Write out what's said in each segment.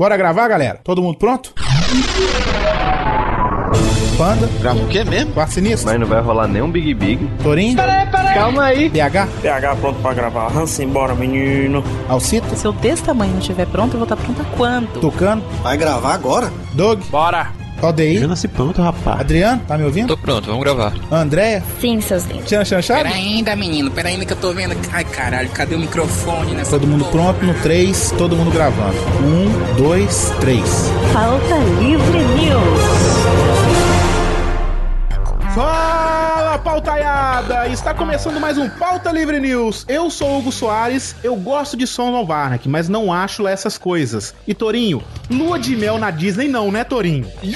Bora gravar, galera? Todo mundo pronto? Panda, Grava o quê mesmo? Quarto Sinistro, Mas não vai rolar nenhum Big Big. Torinho, Calma aí. PH, PH pronto pra gravar. Hansen, bora, menino. Alcita, Se eu desse tamanho não estiver pronto, eu vou estar pronta quando? Tucano, Vai gravar agora? Doug, Bora. ODI, nasci pronto, rapaz. Adriano, tá me ouvindo? Tô pronto, vamos gravar. Andréia, Sim, seus lindos. Tiana Chanchado? Pera ainda, menino, pera ainda que eu tô vendo. Ai, caralho, cadê o microfone nessa Todo mundo porra? pronto no 3, todo mundo gravando. 1, 2, 3. Pauta Livre News. Fala, pautaiada! Está começando mais um Pauta Livre News. Eu sou Hugo Soares, eu gosto de of Anarchy, mas não acho lá essas coisas. E Torinho, lua de mel na Disney não, né, Torinho?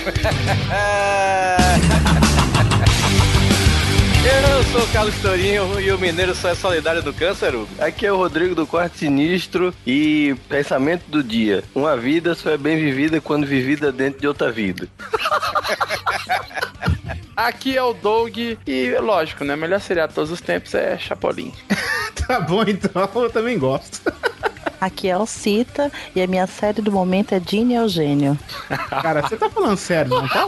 Eu sou o Carlos Torinho e o Mineiro só é solidário do câncer, Hugo. Aqui é o Rodrigo do Quarto Sinistro e pensamento do dia. Uma vida só é bem vivida quando vivida dentro de outra vida. Aqui é o Doug e, lógico, né? Melhor seriado de todos os tempos é Chapolin. Tá bom, então, eu também gosto. Aqui é Alcita e a minha série do momento é Dini Eugênio. Cara, você tá falando sério, não tá?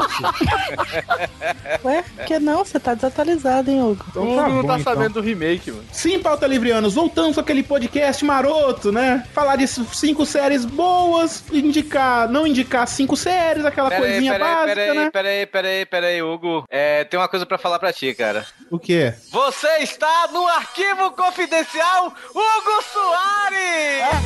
Ué, que não? Você tá desatualizado, hein, Hugo? Então O tá Hugo não bom, tá então. sabendo do remake, mano. Sim, pauta livrianos, voltamos com aquele podcast maroto, né? Falar de cinco séries boas, indicar, não indicar cinco séries, aquela coisinha básica, peraí, né? peraí, peraí, peraí, Hugo. É, tem uma coisa pra falar pra ti, cara. O quê? Você está no arquivo confidencial Hugo Soares!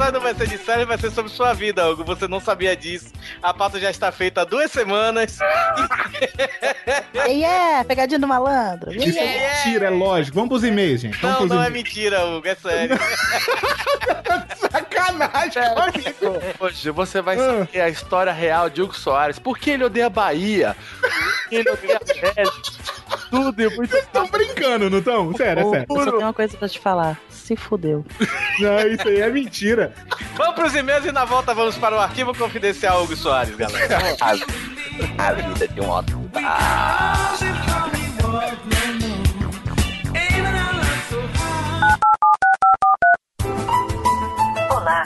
Mas não vai ser de série, vai ser sobre sua vida, Hugo. Você não sabia disso. A pauta já está feita há duas semanas. E é, pegadinha do malandro. Isso é mentira, é lógico. Vamos pros e-mails, gente. Vamos Não, não é mentira, Hugo, é sério. Sacanagem, comigo. Hoje você vai saber a história real de Hugo Soares. Por que ele odeia a Bahia? Por que ele odeia a México? Tudo e muito Vocês estão brincando, não estão? Sério, é sério. Eu só tenho uma coisa pra te falar. Se fudeu. Não, isso aí é mentira. Vamos pros e-mails e na volta vamos para o arquivo confidencial Hugo Soares, galera. A vida de um otário. Olá,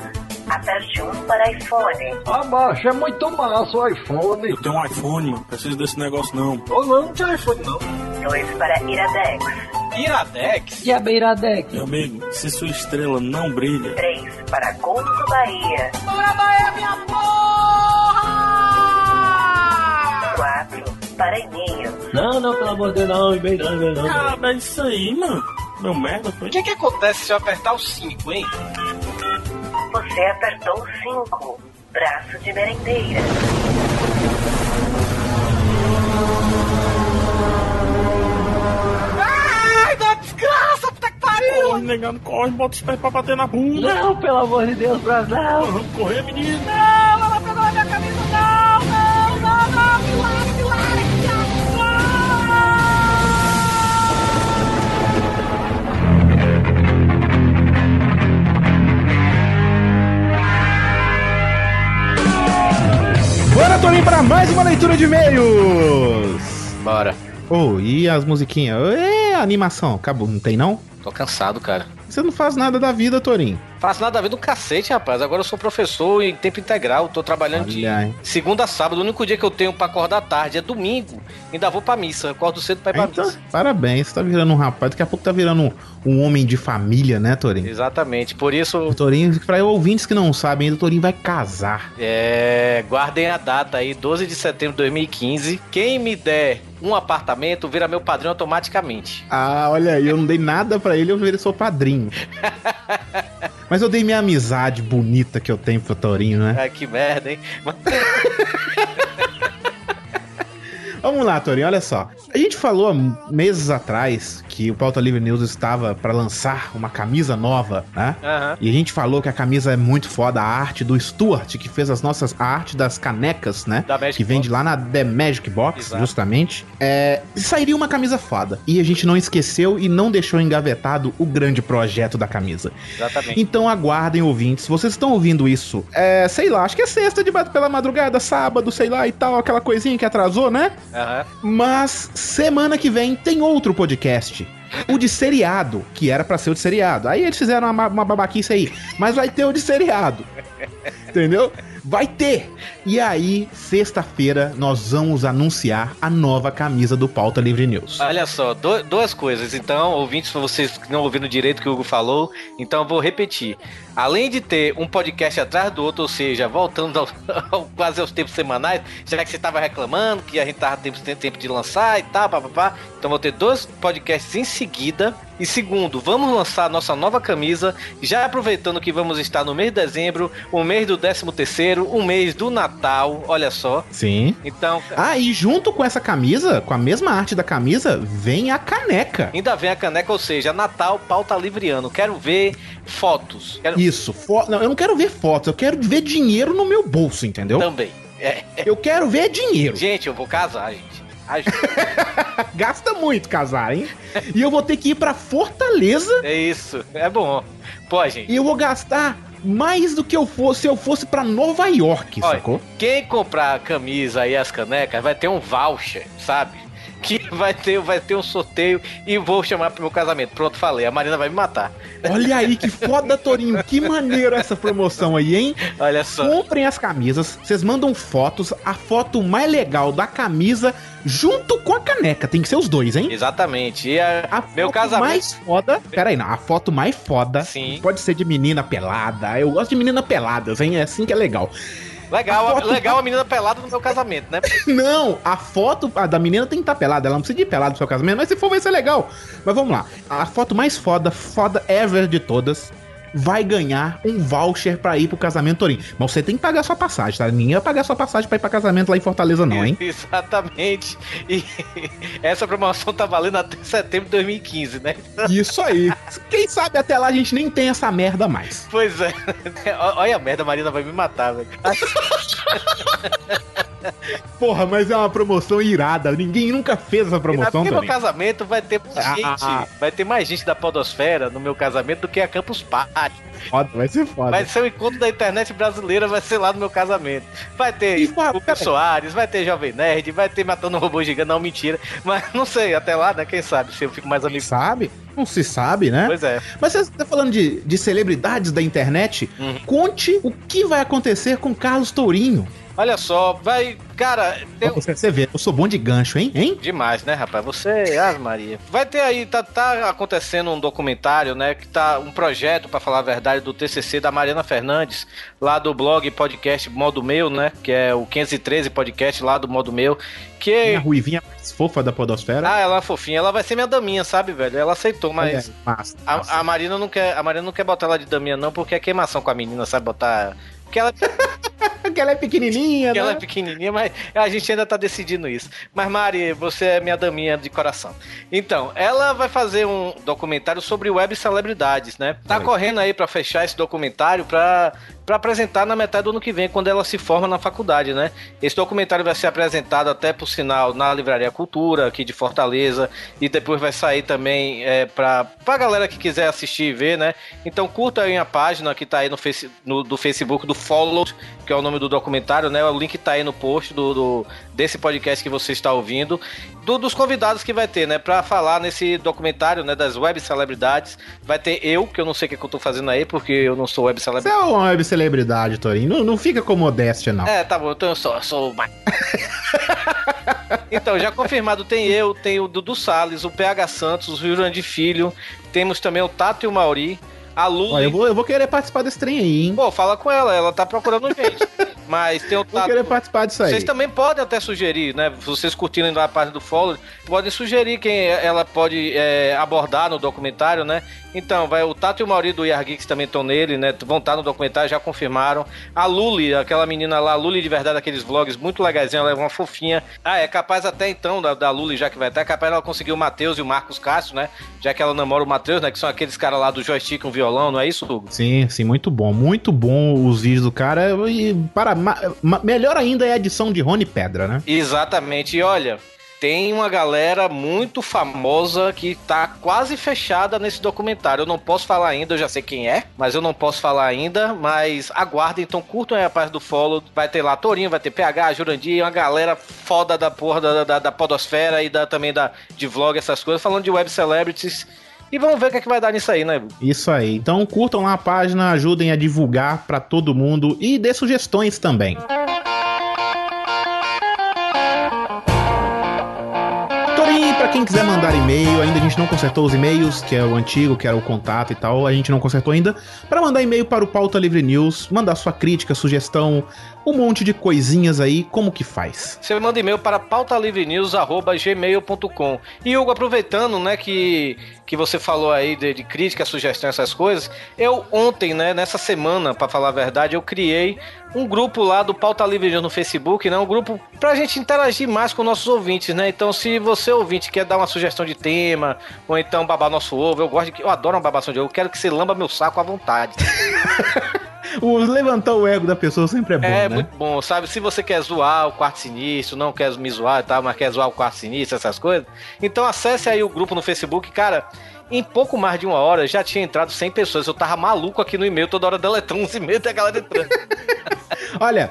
aperte 1 para iPhone, Abaixa, é muito massa o iPhone. Eu tenho um iPhone, mano. Preciso desse negócio não. Ou não, não tem iPhone não. 2 para Iradex, Iradex? E a Beiradex? Meu amigo, se sua estrela não brilha, 3 para Couto Bahia. 4 para e-mail, Não, não, pelo amor de Deus, não, bem não, bem não. ah, mas isso aí, mano. Meu merda, foi. O que, que acontece se eu apertar o 5, hein? você apertou 5, braço de merendeira. Desgraça, puta que pariu! Corre, negando, corre, bota os pés pra bater na bunda. Não, pelo amor de Deus, Brasil. Vamos correr, menino. Bora, Torinho, para mais uma leitura de e-mails. Bora. Oh, e as musiquinhas? É, animação, acabou, não tem não? Tô cansado, cara. Você não faz nada da vida, Torinho. Faço nada a ver do cacete, rapaz. Agora eu sou professor em tempo integral. Tô trabalhando de Olha segunda a sábado. O único dia que eu tenho pra acordar tarde é domingo. Ainda vou pra missa. Acordo cedo pra ir pra Então, missa. parabéns, você tá virando um rapaz, daqui a pouco tá virando um, um homem de família, né, Torinho? Exatamente. Por isso, O Torinho, pra ouvintes que não sabem ainda, o Torinho vai casar. é, guardem a data aí, 12 de setembro de 2015. Quem me der um apartamento vira meu padrinho automaticamente. Ah, olha aí, eu não dei nada pra ele, eu virei seu padrinho. Mas eu dei minha amizade bonita que eu tenho pro Torinho, né? Ah, que merda, hein? Vamos lá, Torinho, olha só. A gente falou há meses atrás que o Pauta Livre News estava pra lançar uma camisa nova, né? Aham. E a gente falou que a camisa é muito foda, a arte do Stuart, que fez as nossas a arte das canecas, né? Da Magic que vende Box. lá na The Magic Box, Exato. justamente. É, sairia uma camisa foda. E a gente não esqueceu e não deixou engavetado o grande projeto da camisa. Exatamente. Então aguardem, ouvintes. Vocês estão ouvindo isso? É, sei lá, acho que é sexta de pela madrugada, sábado, sei lá e tal, aquela coisinha que atrasou, né? Aham. Mas semana que vem tem outro podcast. O de seriado, que era pra ser o de seriado. Aí eles fizeram uma, uma babaquice aí. Mas vai ter o de seriado. Entendeu? Vai ter! E aí, sexta-feira, nós vamos anunciar a nova camisa do Pauta Livre News. Olha só, do- duas coisas. Então, ouvintes, vocês que não ouviram direito o que o Hugo falou, então eu vou repetir. Além de ter um podcast atrás do outro, ou seja, voltando ao, ao- quase aos tempos semanais, já que você estava reclamando que a gente tava tempo, sem tempo de lançar e tal, papapá. Então vou ter dois podcasts em seguida. E segundo, vamos lançar a nossa nova camisa, já aproveitando que vamos estar no mês de dezembro, o mês do 13 terceiro, o mês do Natal, olha só. Sim. Então, Ah, e junto com essa camisa, com a mesma arte da camisa, vem a caneca. Ainda vem a caneca, ou seja, Natal, pauta livriano. Quero ver fotos. Quero Isso, fo- não, eu não quero ver fotos, eu quero ver dinheiro no meu bolso, entendeu? também. É. Eu quero ver dinheiro. Gente, eu vou casar, gente. Gasta muito casar, hein? e eu vou ter que ir pra Fortaleza é isso. É bom. Pô, gente. e eu vou gastar mais do que eu fosse se eu fosse pra Nova York, Olha, sacou? Quem comprar a camisa e as canecas vai ter um voucher, sabe? Que vai ter, vai ter um sorteio e vou chamar pro meu casamento. Pronto, falei. A Marina vai me matar. Olha aí que foda, Torinho. Que maneiro essa promoção aí, hein? Olha só. Comprem as camisas, vocês mandam fotos, a foto mais legal da camisa junto com a caneca. Tem que ser os dois, hein? Exatamente. E a- A meu foto casamento. mais foda. Pera aí, não. A foto mais foda Sim. pode ser de menina pelada. Eu gosto de menina peladas, hein? É assim que é legal. Legal, a foto- legal a menina pelada no meu casamento, né? Não, a foto a da menina tem que estar pelada. Ela não precisa de pelada no seu casamento, mas se for, vai ser legal. Mas vamos lá. A foto mais foda, foda ever de todas, vai ganhar um voucher pra ir pro casamento Torinho. Mas você tem que pagar sua passagem, tá? Ninguém vai pagar sua passagem pra ir pra casamento lá em Fortaleza, não, hein? Exatamente. E essa promoção tá valendo até setembro de 2015, né? Isso aí. Quem sabe até lá a gente nem tem essa merda mais. Pois é. Olha a merda, a Marina vai me matar, velho. Porra, mas é uma promoção irada. Ninguém nunca fez essa promoção, Porque meu Torinho. casamento vai ter mais Ah, gente, ah. vai ter mais gente da podosfera no meu casamento do que a Campus Party. Foda, vai ser foda. Vai ser o encontro da internet brasileira, vai ser lá no meu casamento. Vai ter Hugo peraí. Soares, vai ter Jovem Nerd, vai ter Matando um Robô Gigante, não, mentira. Mas não sei, até lá, né? Quem sabe se eu fico mais Quem amigo. sabe? Não se sabe, né? Pois é. Mas você tá falando de, de celebridades da internet? Uhum. Conte o que vai acontecer com Carlos Tourinho. Olha só, vai. Cara, tem Você, você vê, eu sou bom de gancho, hein? Hein? Demais, né, rapaz? Você, Ave Maria. Vai ter aí, tá, tá acontecendo um documentário, né? Que tá um projeto, pra falar a verdade, do TCC da Mariana Fernandes, lá do blog podcast Modo Meu, né? Que é o 513 podcast lá do Modo Meu. Que. Minha ruivinha mais fofa da podosfera. Ah, ela é fofinha, ela vai ser minha daminha, sabe, velho? Ela aceitou, mas. É, massa, massa. A, a Marina não quer, a Marina não quer botar ela de daminha, não, porque é queimação com a menina, sabe? Botar. Porque ela, Porque ela é pequenininha, porque ela é né? pequenininha, mas a gente ainda tá decidindo isso. Mas, Mari, você é minha daminha de coração. Então, ela vai fazer um documentário sobre web celebridades, né? Tá Oi. correndo aí pra fechar esse documentário pra, pra apresentar na metade do ano que vem, quando ela se forma na faculdade, né? Esse documentário vai ser apresentado até, por sinal, na Livraria Cultura, aqui de Fortaleza, e depois vai sair também é, pra, pra galera que quiser assistir e ver, né? Então curta aí a página que tá aí no, face, no do Facebook do Follow, que é o nome do documentário, né? O link tá aí no post do, do- desse podcast que você está ouvindo, do- dos convidados que vai ter, né? Pra falar nesse documentário, né? Das web celebridades. Vai ter eu, que eu não sei o que, que eu tô fazendo aí, porque eu não sou web Você celebridade. é uma web celebridade, Torinho. Não, não fica com modéstia, não. É, tá bom, então eu sou, eu sou então, já confirmado, tem eu, tem o Dudu Salles, o PH Santos, o Jurandir Filho, temos também o Tato e o Mauri, a Lula. Ó, eu, vou, eu vou querer participar desse trem aí, hein? Pô, fala com ela, ela tá procurando gente. Mas tem o Vou Tato. querer participar disso aí. Vocês também podem até sugerir, né? Vocês curtindo lá a página do Follow, podem sugerir quem ela pode é, abordar no documentário, né? Então, vai o Tato e o Mauri do Yar Geeks também estão nele, né? Vão estar no documentário, já confirmaram. A Luli, aquela menina lá, a Luli de verdade, aqueles vlogs muito legaisinhos, ela é uma fofinha. Ah, é capaz até então, da, da Luli, já que vai estar, é capaz ela conseguir o Matheus e o Marcos Castro, né? Já que ela namora o Matheus, né? Que são aqueles caras lá do joystick, um violão, não é isso, Hugo? Sim, sim, muito bom. Muito bom os vídeos do cara. E para, ma- melhor ainda é a edição de Rony Pedra, né? Exatamente. E olha, tem uma galera muito famosa que tá quase fechada nesse documentário. Eu não posso falar ainda, eu já sei quem é, mas eu não posso falar ainda. Mas aguardem, então curtam aí a parte do follow. Vai ter lá Torinho, vai ter PH, Jurandir, uma galera foda da porra da, da, da podosfera e da, também da, de vlog, essas coisas, falando de web celebrities. E vamos ver o que, é que vai dar nisso aí, né? Isso aí. Então curtam lá a página, ajudem a divulgar pra todo mundo e dê sugestões também. Torinho, pra quem quiser mandar e-mail, ainda a gente não consertou os e-mails, que é o antigo, que era o contato e tal, a gente não consertou ainda. Pra mandar e-mail para o Pauta Livre News, mandar sua crítica, sugestão, um monte de coisinhas aí, como que faz? Você manda e-mail para pautalivrenews.gmail.com E Hugo, aproveitando, né, que, que você falou aí de, de crítica, sugestão, essas coisas, eu ontem, né, nessa semana, para falar a verdade, eu criei um grupo lá do Pauta Livre News no Facebook, né, um grupo pra gente interagir mais com nossos ouvintes, né, então se você ouvinte quer dar uma sugestão de tema, ou então babar nosso ovo, eu gosto de, eu adoro uma babação de ovo, eu quero que você lamba meu saco à vontade. O levantar o ego da pessoa sempre é bom, É né? muito bom, sabe? Se você quer zoar o quarto sinistro, não quer me zoar e tal, mas quer zoar o quarto sinistro, essas coisas, então acesse aí o grupo no Facebook, cara. Em pouco mais de uma hora já tinha entrado 100 pessoas. Eu tava maluco aqui no e-mail, toda hora deletando uns e-mails da galera entrando. Olha,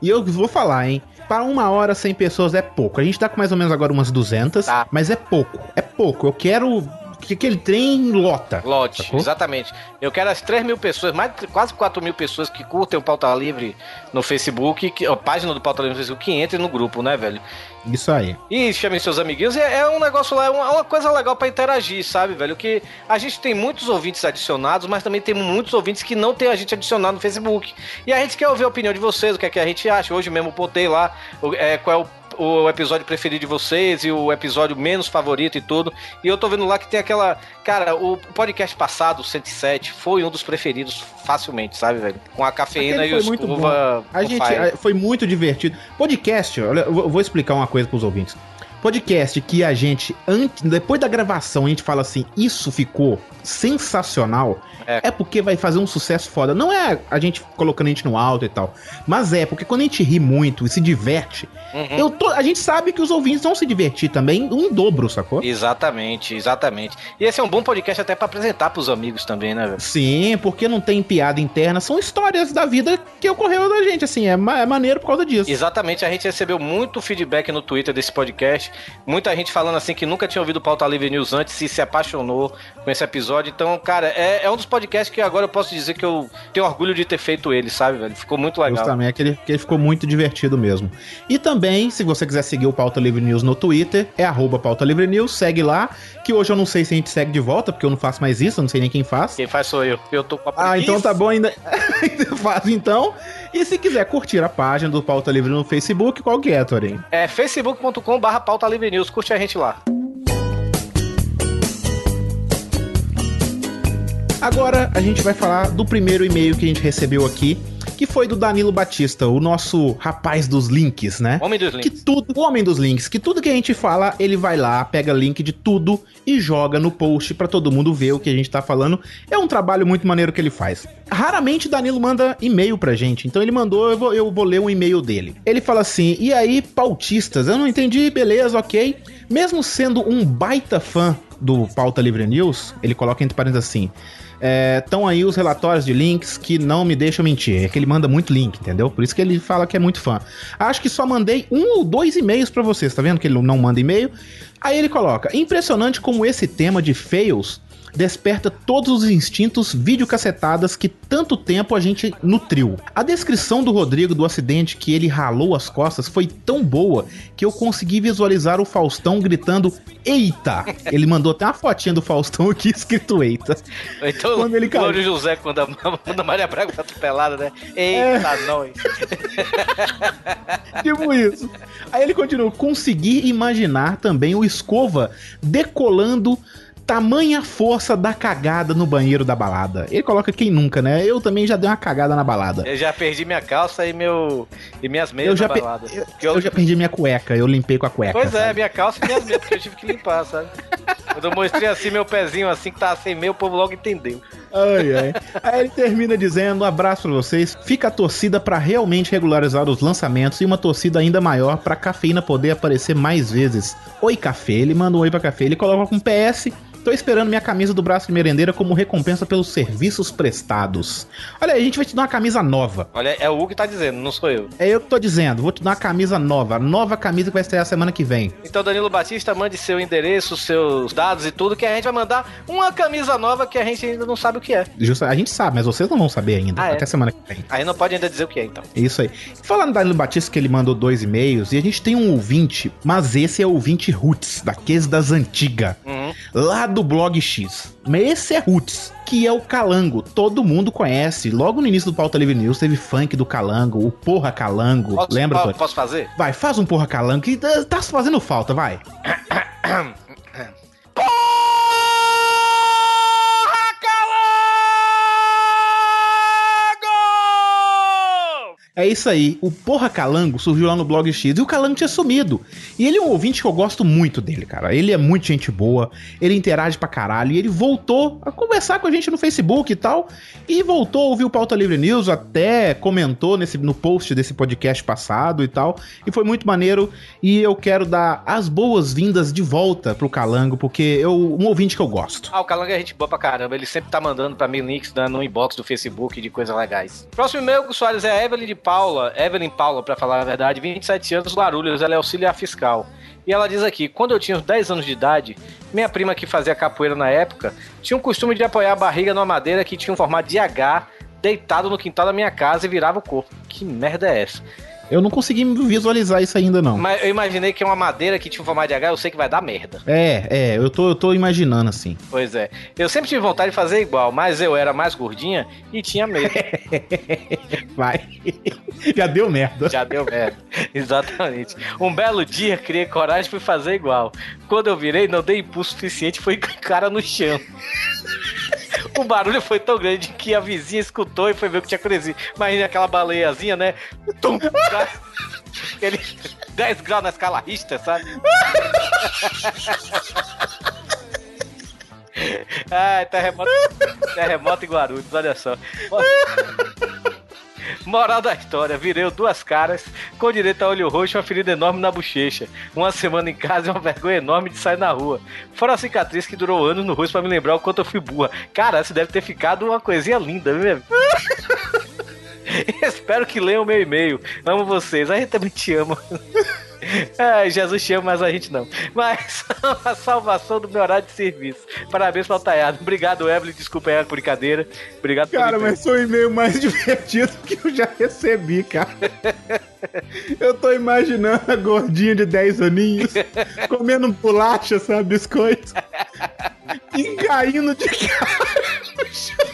e eu vou falar, hein? Para uma hora 100 pessoas é pouco. A gente tá com mais ou menos agora umas 200, Tá. mas é pouco. É pouco. Eu quero que aquele trem lota. Lote, Sacou? exatamente. Eu quero as 3 mil pessoas, mais quase 4 mil pessoas que curtem o Pauta Livre no Facebook, que, a página do Pauta Livre no Facebook, que entrem no grupo, né, velho? Isso aí. E chamem seus amiguinhos. É, é um negócio lá, é uma, uma coisa legal pra interagir, sabe, velho? Que a gente tem muitos ouvintes adicionados, mas também tem muitos ouvintes que não tem a gente adicionado no Facebook. E a gente quer ouvir a opinião de vocês, o que é que a gente acha. Hoje mesmo eu botei lá é, qual é o o episódio preferido de vocês e o episódio menos favorito e tudo. E eu tô vendo lá que tem aquela. Cara, o podcast passado, o 107, foi um dos preferidos facilmente, sabe, velho? Com a cafeína Aquele e o escova. A gente fire. foi muito divertido. Podcast, olha, eu vou- eu vou explicar uma coisa pros ouvintes. Podcast que a gente, antes, depois da gravação, a gente fala assim, isso ficou sensacional, É. é. porque vai fazer um sucesso foda. Não é a gente colocando a gente no alto e tal, mas é porque quando a gente ri muito e se diverte, Uhum. eu tô, a gente sabe que os ouvintes vão se divertir também em dobro, sacou? Exatamente, exatamente. E esse é um bom podcast até pra apresentar pros amigos também, né, velho? Sim, porque não tem piada interna, são histórias da vida que ocorreu da gente, assim, é, ma- é maneiro por causa disso. Exatamente, a gente recebeu muito feedback no Twitter desse podcast. Muita gente falando assim que nunca tinha ouvido o Pauta Livre News antes e se apaixonou com esse episódio. Então, cara, é, é um dos podcasts que agora eu posso dizer que eu tenho orgulho de ter feito ele, sabe, velho? Ficou muito legal. Justamente, aquele que ele ficou muito divertido mesmo. E também, se você quiser seguir o Pauta Livre News no Twitter, é arroba Pauta Livre News, segue lá, que hoje eu não sei se a gente segue de volta, porque eu não faço mais isso, eu não sei nem quem faz. Quem faz sou eu. Eu tô com a Ah, então preguiça. tá bom, ainda, ainda faz então. E se quiser curtir a página do Pauta Livre no Facebook, qual que é, Torinho? É facebook.com barra Pauta Livre News. Curte a gente lá. Agora a gente vai falar do primeiro e-mail que a gente recebeu aqui, que foi do Danilo Batista, o nosso rapaz dos links, né? Homem dos Que links. tudo, o homem dos links, que tudo que a gente fala, ele vai lá, pega link de tudo e joga no post pra todo mundo ver o que a gente tá falando. É um trabalho muito maneiro que ele faz. Raramente Danilo manda e-mail pra gente, então ele mandou, eu vou, eu vou ler o e-mail dele. Ele fala assim: "E aí, pautistas, eu não entendi, beleza, OK? Mesmo sendo um baita fã do Pauta Livre News, ele coloca entre parênteses assim: Estão aí os relatórios de links que não me deixam mentir. É que ele manda muito link, entendeu? Por isso que ele fala que é muito fã. Acho que só mandei um ou dois e-mails pra vocês, tá vendo que ele não manda e-mail? Aí ele coloca: impressionante como esse tema de fails desperta todos os instintos videocacetadas que tanto tempo a gente nutriu. A descrição do Rodrigo do acidente que ele ralou as costas foi tão boa que eu consegui visualizar o Faustão gritando Eita! Ele mandou até uma fotinha do Faustão aqui escrito Eita. Então, Quando ele caiu. José, quando a, quando a Maria Braga foi atropelada, né? Eita, nós. Tipo isso. Aí ele continua: consegui imaginar também o escova decolando tamanha força da cagada no banheiro da balada. Ele coloca quem nunca, né? Eu também já dei uma cagada na balada. Eu já perdi minha calça e, meu, e minhas meias Eu já, na balada. eu, eu- eu já perdi minha cueca, eu limpei com a cueca. Pois é, sabe? minha calça e minhas meias, porque eu tive que limpar, sabe? Quando eu mostrei assim meu pezinho assim que tava sem meio, o povo logo entendeu. Ai, ai. Aí ele termina dizendo: um abraço pra vocês. Fica a torcida pra realmente regularizar os lançamentos e uma torcida ainda maior pra cafeína poder aparecer mais vezes. Oi, café. Ele manda um oi pra café. Ele coloca com PS. Tô esperando minha camisa do braço de merendeira como recompensa pelos serviços prestados. Olha a gente vai te dar uma camisa nova. Olha, é o Hugo que tá dizendo, não sou eu. É eu que tô dizendo, vou te dar uma camisa nova. Nova camisa que vai estrear semana que vem. Então, Danilo Batista, mande seu endereço, seus dados e tudo, que a gente vai mandar uma camisa nova que a gente ainda não sabe o que é. Justo, a gente sabe, mas vocês não vão saber ainda. Ah, é? até semana que vem. Aí não pode ainda dizer o que é, então. Isso aí. Falando da Danilo Batista, que ele mandou dois e-mails, e a gente tem um ouvinte, mas esse é o ouvinte Roots, daqueles das antigas, Uhum. lá do Blog X. Mas esse é Roots, que é o Calango. Todo mundo conhece. Logo no início do Pauta Livre News teve funk do Calango, o Porra Calango. Posso, Lembra, po- Tony? Posso fazer? Vai, faz um Porra Calango, que tá tá fazendo falta, vai. É isso aí. O Porra Calango surgiu lá no Blog X e o Calango tinha sumido. E ele é um ouvinte que eu gosto muito dele, cara. Ele é muito gente boa, ele interage pra caralho. E ele voltou a conversar com a gente no Facebook e tal. E voltou a ouvir o Pauta Livre News, até comentou nesse, no post desse podcast passado e tal. E foi muito maneiro. E eu quero dar as boas-vindas de volta pro Calango, porque é um ouvinte que eu gosto. Ah, o Calanga é gente boa pra caramba. Ele sempre tá mandando pra mim links no inbox do Facebook de coisas legais. Próximo e-mail, Soares, é a Evelyn de Paula. Evelyn Paula, pra falar a verdade, 27 anos, Guarulhos. Ela é auxiliar fiscal. E ela diz aqui: quando eu tinha uns 10 anos de idade, minha prima que fazia capoeira na época tinha um costume de apoiar a barriga numa madeira que tinha um formato de H deitado no quintal da minha casa e virava o corpo. Que merda é essa? Eu não consegui visualizar isso ainda, não. Mas eu imaginei que é uma madeira que tinha um formato de H, eu sei que vai dar merda. É, é, eu tô, eu tô imaginando assim. Pois é. Eu sempre tive vontade de fazer igual, mas eu era mais gordinha e tinha medo. Vai. Já deu merda. Já deu merda. Exatamente. Um belo dia, criei coragem e fui fazer igual. Quando eu virei, não dei impulso suficiente, foi cara no chão. O barulho foi tão grande que a vizinha escutou e foi ver o que tinha acontecido. Imagina aquela baleiazinha, né? Tum, Aquele 10 graus na escala Richter, sabe? Ai, terremoto, terremoto em Guarulhos, olha só. Moral da história, virei duas caras, com direito a olho roxo e uma ferida enorme na bochecha. Uma semana em casa e uma vergonha enorme de sair na rua. Fora a cicatriz que durou anos no rosto pra me lembrar o quanto eu fui burra. Cara, isso deve ter ficado uma coisinha linda, viu? Espero que leiam o meu e-mail. Amo vocês, a gente também te ama. Ai, Jesus te ama, mas a gente não. Mas a salvação do meu horário de serviço. Parabéns pro Altaiado. Obrigado, Evelyn. Desculpa aí a brincadeira. Obrigado Cara, mas foi o e-mail mais divertido que eu já recebi, cara. Eu tô imaginando a gordinha de 10 aninhos comendo bolacha, sabe, biscoito. E caindo de cara no chão.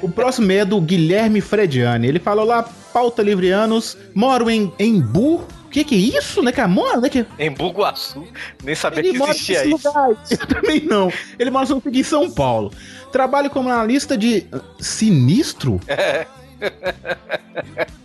O próximo é do Guilherme Frediani. Ele falou lá, pauta livrianos, moro em Embu. O que que é isso, né, cara? Mora, né, que... Em Buguaçu. Nem sabia Ele que existia isso. lugar. Eu também não. Ele mora em São Paulo. Trabalho como analista de ah, sinistro?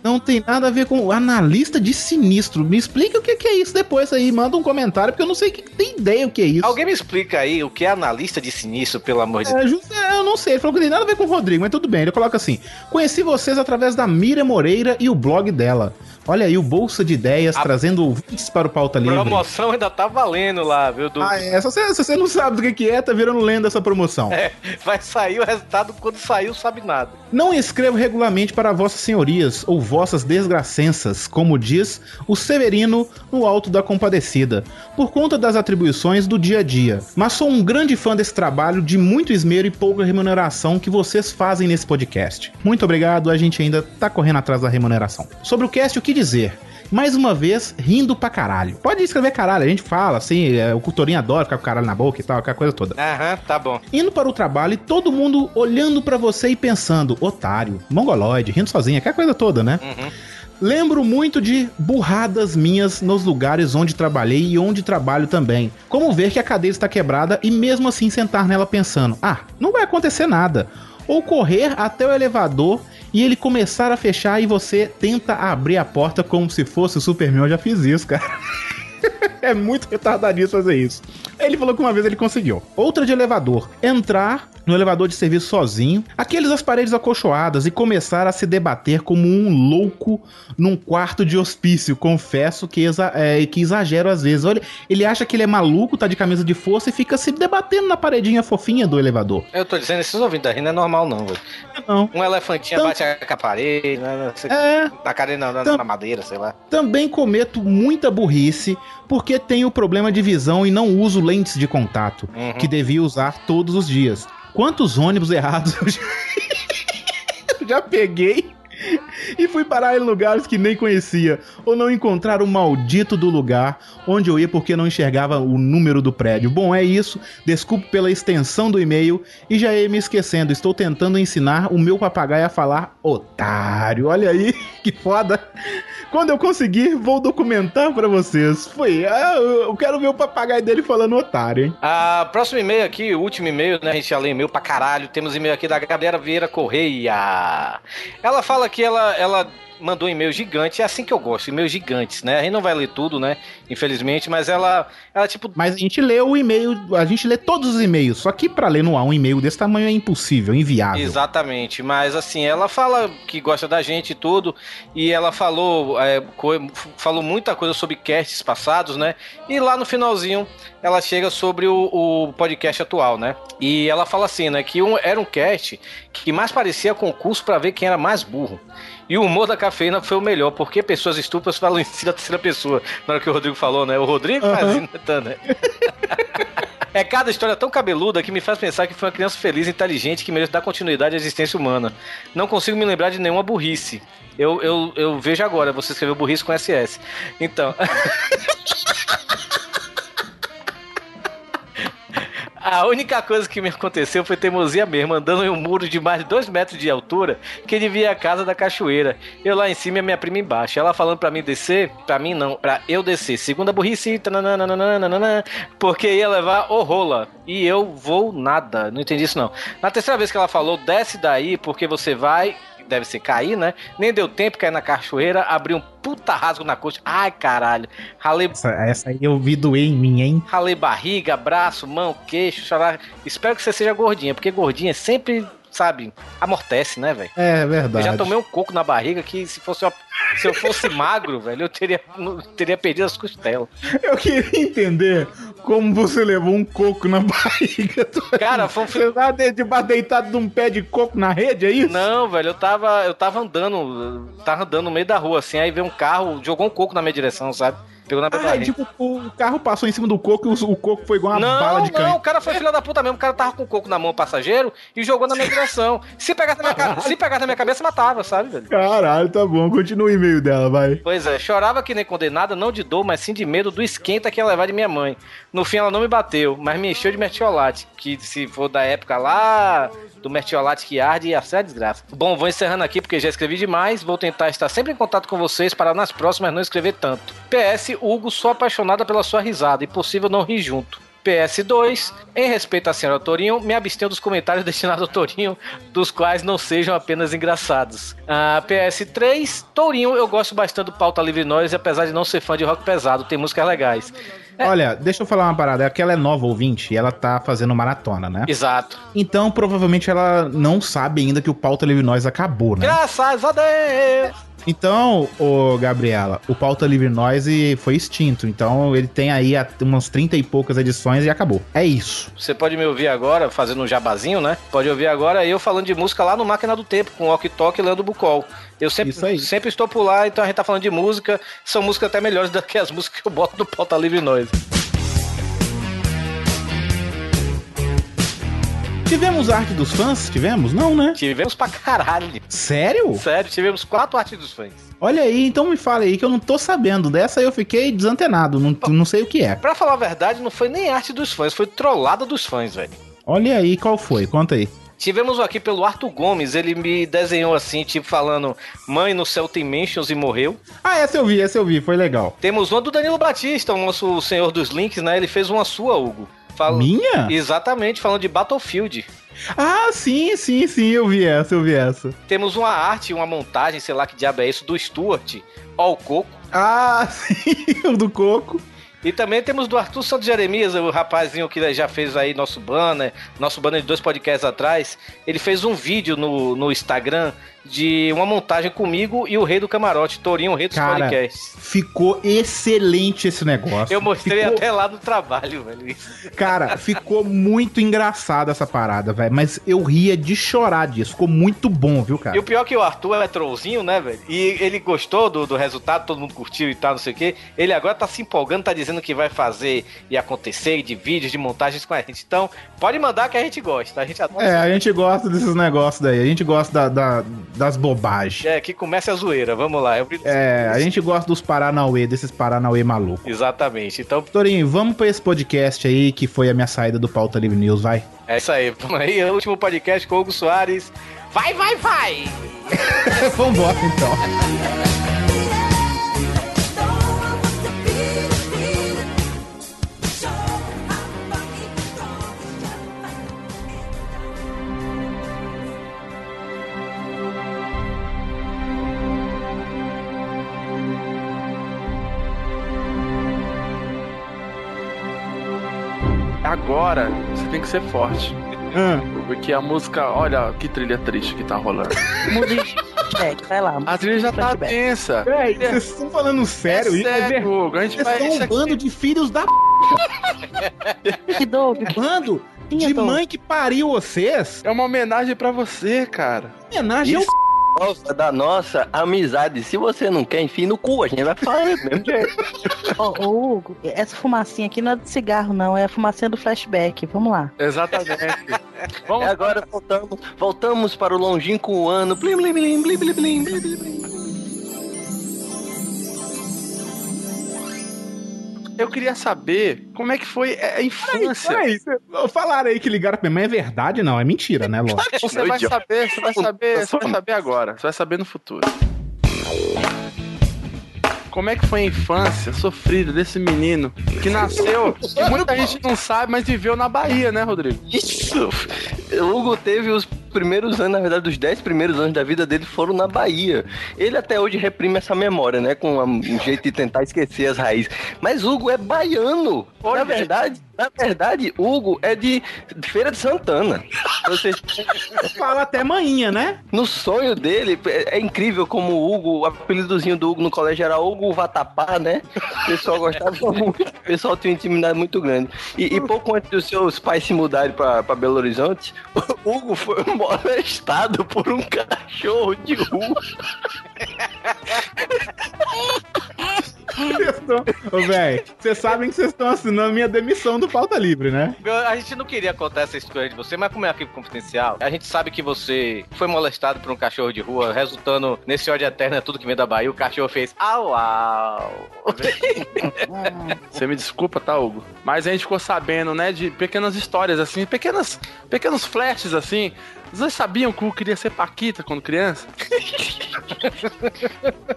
Não tem nada a ver com analista de sinistro. Me explica o que que é isso depois aí. Manda um comentário, porque eu não sei que tem ideia o que é isso. Alguém me explica aí o que é analista de sinistro, pelo amor de É, Deus. justo- é, eu não sei, ele falou que tem nada a ver com o Rodrigo, mas tudo bem. Ele coloca assim: Conheci vocês através da Miriam Moreira e o blog dela. Olha aí, o Bolsa de Ideias trazendo ouvintes para o Pauta Livre. Promoção ainda tá valendo lá, viu? Do... Ah, é. Se você, se você não sabe do que, que é, tá virando lenda essa promoção. É, vai sair o resultado quando saiu, sabe nada. Não escrevo regularmente para vossas senhorias ou vossas desgracenças, como diz o Severino no Alto da Compadecida, por conta das atribuições do dia a dia. Mas sou um grande fã desse trabalho de muito esmero e pouca remuneração que vocês fazem nesse podcast. Muito obrigado, a gente ainda tá correndo atrás da remuneração. Sobre o cast, o que dizer? Mais uma vez, rindo pra caralho. Pode escrever caralho, a gente fala assim, é, o Cultorinho adora ficar com caralho na boca e tal, aquela coisa toda. Aham, tá bom. Indo para o trabalho e todo mundo olhando pra você e pensando, otário, mongoloide, rindo sozinho, aquela coisa toda, né? Uhum. Lembro muito de burradas minhas nos lugares onde trabalhei e onde trabalho também. Como ver que a cadeira está quebrada e mesmo assim sentar nela pensando: ah, não vai acontecer nada. Ou correr até o elevador e ele começar a fechar e você tenta abrir a porta como se fosse o Superman. Eu já fiz isso, cara. é muito retardadinho fazer isso. Ele falou que uma vez ele conseguiu. Outra de elevador. Entrar no elevador de serviço sozinho, aqueles as paredes acolchoadas e começar a se debater como um louco num quarto de hospício. Confesso que, exa é, que exagero às vezes. Olha, ele acha que ele é maluco, tá de camisa de força e fica se debatendo na paredinha fofinha do elevador. Eu tô dizendo, esses ouvintes da não é normal, não, velho. Não. Um elefantinho Tam- bate a com a parede, né? É, Na cadeira, na, na madeira, sei lá. Também cometo muita burrice porque tenho problema de visão e não uso lentes de contato, Uhum. que devia usar todos os dias. Quantos ônibus errados eu já, eu já peguei e fui parar em lugares que nem conhecia, ou não encontrar o maldito do lugar onde eu ia porque não enxergava o número do prédio. Bom, é isso. Desculpe pela extensão do e-mail e já ia me esquecendo. Estou tentando ensinar o meu papagaio a falar otário. Olha aí, que foda. Quando eu conseguir, vou documentar pra vocês. Foi, eu quero ver o papagaio dele falando otário, hein? Ah, próximo e-mail aqui, último e-mail, né? A gente já e-mail pra caralho. Temos e-mail aqui da Gabriela Vieira Correia. Ela fala que ela, ela mandou um e-mail gigante, é assim que eu gosto, e-mails gigantes, né? A gente não vai ler tudo, né? Infelizmente, mas ela, ela tipo, Mas a gente lê o e-mail, a gente lê todos os e-mails, só que pra ler no ar um e-mail desse tamanho é impossível, inviável. Exatamente, mas assim, ela fala que gosta da gente e tudo, e ela falou, é, falou muita coisa sobre casts passados, né? E lá no finalzinho ela chega sobre o, o podcast atual, né? E ela fala assim, né? Que um, era um cast que mais parecia concurso pra ver quem era mais burro. E o humor da cafeína foi o melhor, porque pessoas estúpidas falam em si da terceira pessoa. Na hora que o Rodrigo falou, né? O Rodrigo Aham. fazendo, né? É cada história tão cabeluda que me faz pensar que foi uma criança feliz e inteligente que merece dar continuidade à existência humana. Não consigo me lembrar de nenhuma burrice. Eu, eu, eu vejo agora, você escreveu burrice com SS. Então. A única coisa que me aconteceu foi teimosia mesmo, andando em um muro de mais de dois metros de altura que devia a casa da cachoeira. Eu lá em cima e minha prima embaixo. Ela falando pra mim descer, pra mim não, pra eu descer. Segunda burrice, porque ia levar o rola. E eu vou nada. Não entendi isso não. Na terceira vez que ela falou, desce daí porque você vai. Deve ser cair, né? Nem deu tempo, cair na cachoeira, abri um puta rasgo na coxa. Ai, caralho. Ralei Essa, essa aí eu vi doer em mim, hein? Ralei barriga, braço, mão, queixo, chorar. Espero que você seja gordinha, porque gordinha sempre, sabe, amortece, né, velho? É Eu verdade. já tomei um coco na barriga que se fosse uma- se eu fosse magro, velho, eu teria, teria perdido as costelas. Eu queria entender como você levou um coco na barriga. Cara, foi um Você tá de- debaixo deitado de um pé de coco na rede, é isso? Não, velho, eu tava, eu tava andando, tava andando no meio da rua, assim, aí veio um carro, jogou um coco na minha direção, sabe? Pegou na minha Ah, tipo, o carro passou em cima do coco e o, coco foi igual uma não, bala de não, canhão. o cara foi filho da puta mesmo. O cara tava com o coco na mão, o passageiro, e jogou na minha direção. Se pegasse na minha, ca- se pegasse na minha cabeça, matava, sabe, velho? Caralho, tá bom. Continua o e-mail dela, vai. Pois é, chorava que nem condenada, não de dor, mas sim de medo do esquenta que ia levar de minha mãe. No fim, ela não me bateu, mas me encheu de mertiolate, que se for da época lá do arde, ia ser a desgraça. Bom, vou encerrando aqui porque já escrevi demais. Vou tentar estar sempre em contato com vocês para nas próximas não escrever tanto. PS, Hugo, sou apaixonada pela sua risada e possível não rir junto. PS2, em respeito à senhora Torinho, me abstenho dos comentários destinados ao Torinho, dos quais não sejam apenas engraçados. Ah, PS3, Tourinho, eu gosto bastante do Pauta Livre Nós, apesar de não ser fã de rock pesado, tem músicas legais. Olha, deixa eu falar uma parada. É que ela é nova ouvinte e ela tá fazendo maratona, né? Exato. Então, provavelmente ela não sabe ainda que o Pauta Livre Nós acabou, né? Graças a Deus! Então, ô Gabriela, o Pauta Livre Noise foi extinto. Então, ele tem aí umas 30 e poucas edições e acabou. É isso. Você pode me ouvir agora, fazendo um jabazinho, né? Pode ouvir agora eu falando de música lá no Máquina do Tempo, com o Ok Tok e Leandro Bucol. Eu sempre, sempre estou por lá, então a gente tá falando de música. São músicas até melhores do que as músicas que eu boto no Pauta Livre Nós. Tivemos arte dos fãs? Tivemos? Não, né? Tivemos pra caralho. Sério? Sério, tivemos quatro artes dos fãs. Olha aí, então me fala aí que eu não tô sabendo. Dessa eu fiquei desantenado, não, não sei o que é. Pra falar a verdade, não foi nem arte dos fãs, foi trollada dos fãs, velho. Olha aí, qual foi? Conta aí. Tivemos aqui pelo Arthur Gomes, ele me desenhou assim, tipo falando: Mãe no céu tem mentions e morreu. Ah, essa eu vi, essa eu vi, foi legal. Temos uma do Danilo Batista, o nosso senhor dos links, né? Ele fez uma sua, Hugo. Fala- Minha? Exatamente, falando de Battlefield. Ah, sim, sim, sim, eu vi essa, eu vi essa. Temos uma arte, uma montagem, sei lá que diabo é isso, do Stuart, ó o Coco. Ah, sim, o do coco. E também temos do Arthur Santos Jeremias, o rapazinho que já fez aí nosso banner, nosso banner de dois podcasts atrás. Ele fez um vídeo no, no Instagram de uma montagem comigo e o Rei do Camarote, Torinho, o Rei dos Cara, Podcasts. ficou excelente esse negócio. Eu mostrei Ficou- até lá no trabalho, velho. Cara, ficou muito engraçado essa parada, velho. Mas eu ria de chorar disso. Ficou muito bom, viu, E cara? o pior é que o Arthur é trollzinho, né, velho? E ele gostou do, do resultado, todo mundo curtiu e tal, não sei o quê. Ele agora tá se empolgando, tá dizendo que vai fazer e acontecer de vídeos, de montagens com a gente. Então, pode mandar que a gente gosta. A gente adora. É, a gente gosta desses negócios daí. A gente gosta da- da- das bobagens. É, que comece a zoeira. Vamos lá. Eu... É, a gente gosta dos Paranauê, desses Paranauê malucos. Exatamente. Então, Torinho, vamos pra esse podcast aí que foi a minha saída do Pauta Livre News, vai. é isso aí. Vamos aí. O último podcast com o Hugo Soares. Vai, vai, vai! Vambora então. Agora você tem que ser forte. Porque a música, olha que trilha triste que tá rolando. Muda flashback, vai lá. A trilha já tá tensa. Véi, vocês estão falando sério? É Isso é sério, Hugo. A gente Vocês vai. são isso um bando de filhos da Que Doug, bando de mãe que pariu vocês. É uma homenagem pra você, cara. Homenagem ao Isso Nossa, da nossa amizade. Se você não quer, enfia no cu, a gente vai falar do mesmo jeito. Ô, ô, Hugo, essa fumacinha aqui não é de cigarro, não. É a fumacinha do flashback. Vamos lá. Exatamente. E Vamos agora voltamos, voltamos para o longínquo ano. Blim, blim, blim, blim, blim, blim, blim, blim, Eu queria saber como é que foi a infância. Peraí, cê- falaram aí que ligaram pra minha mãe, é verdade? Não, é mentira, né, Ló? Você vai saber, você vai saber, você vai saber agora. Você vai saber no futuro. Como é que foi a infância sofrida desse menino que nasceu, que muita gente não sabe, mas viveu na Bahia, né, Rodrigo? Isso! O Hugo teve os primeiros anos, na verdade, os 10 primeiros anos da vida dele foram na Bahia. Ele até hoje reprime essa memória, né? Com um jeito de tentar esquecer as raízes. Mas Hugo é baiano. Na verdade, na verdade, Hugo é de Feira de Santana. Você Fala até manhinha, né? No sonho dele, é, é incrível como o Hugo, o apelidozinho do Hugo no colégio era Hugo Vatapá, né? O pessoal gostava muito, o pessoal tinha intimidade muito grande. E, e pouco antes dos seus pais se mudarem pra Belo Horizonte, Hugo foi molestado por um cachorro de rua. Véi, vocês sabem que vocês estão assinando minha demissão do Pauta Livre, né? A gente não queria contar essa história de você, mas como é arquivo confidencial, a gente sabe que você foi molestado por um cachorro de rua, resultando nesse ódio eterno, é tudo que vem da Bahia. O cachorro fez au au. Você me desculpa, tá, Hugo? Mas a gente ficou sabendo, né, de pequenas histórias, assim, pequenas, pequenos flashes, assim. Vocês sabiam que o queria ser Paquita quando criança?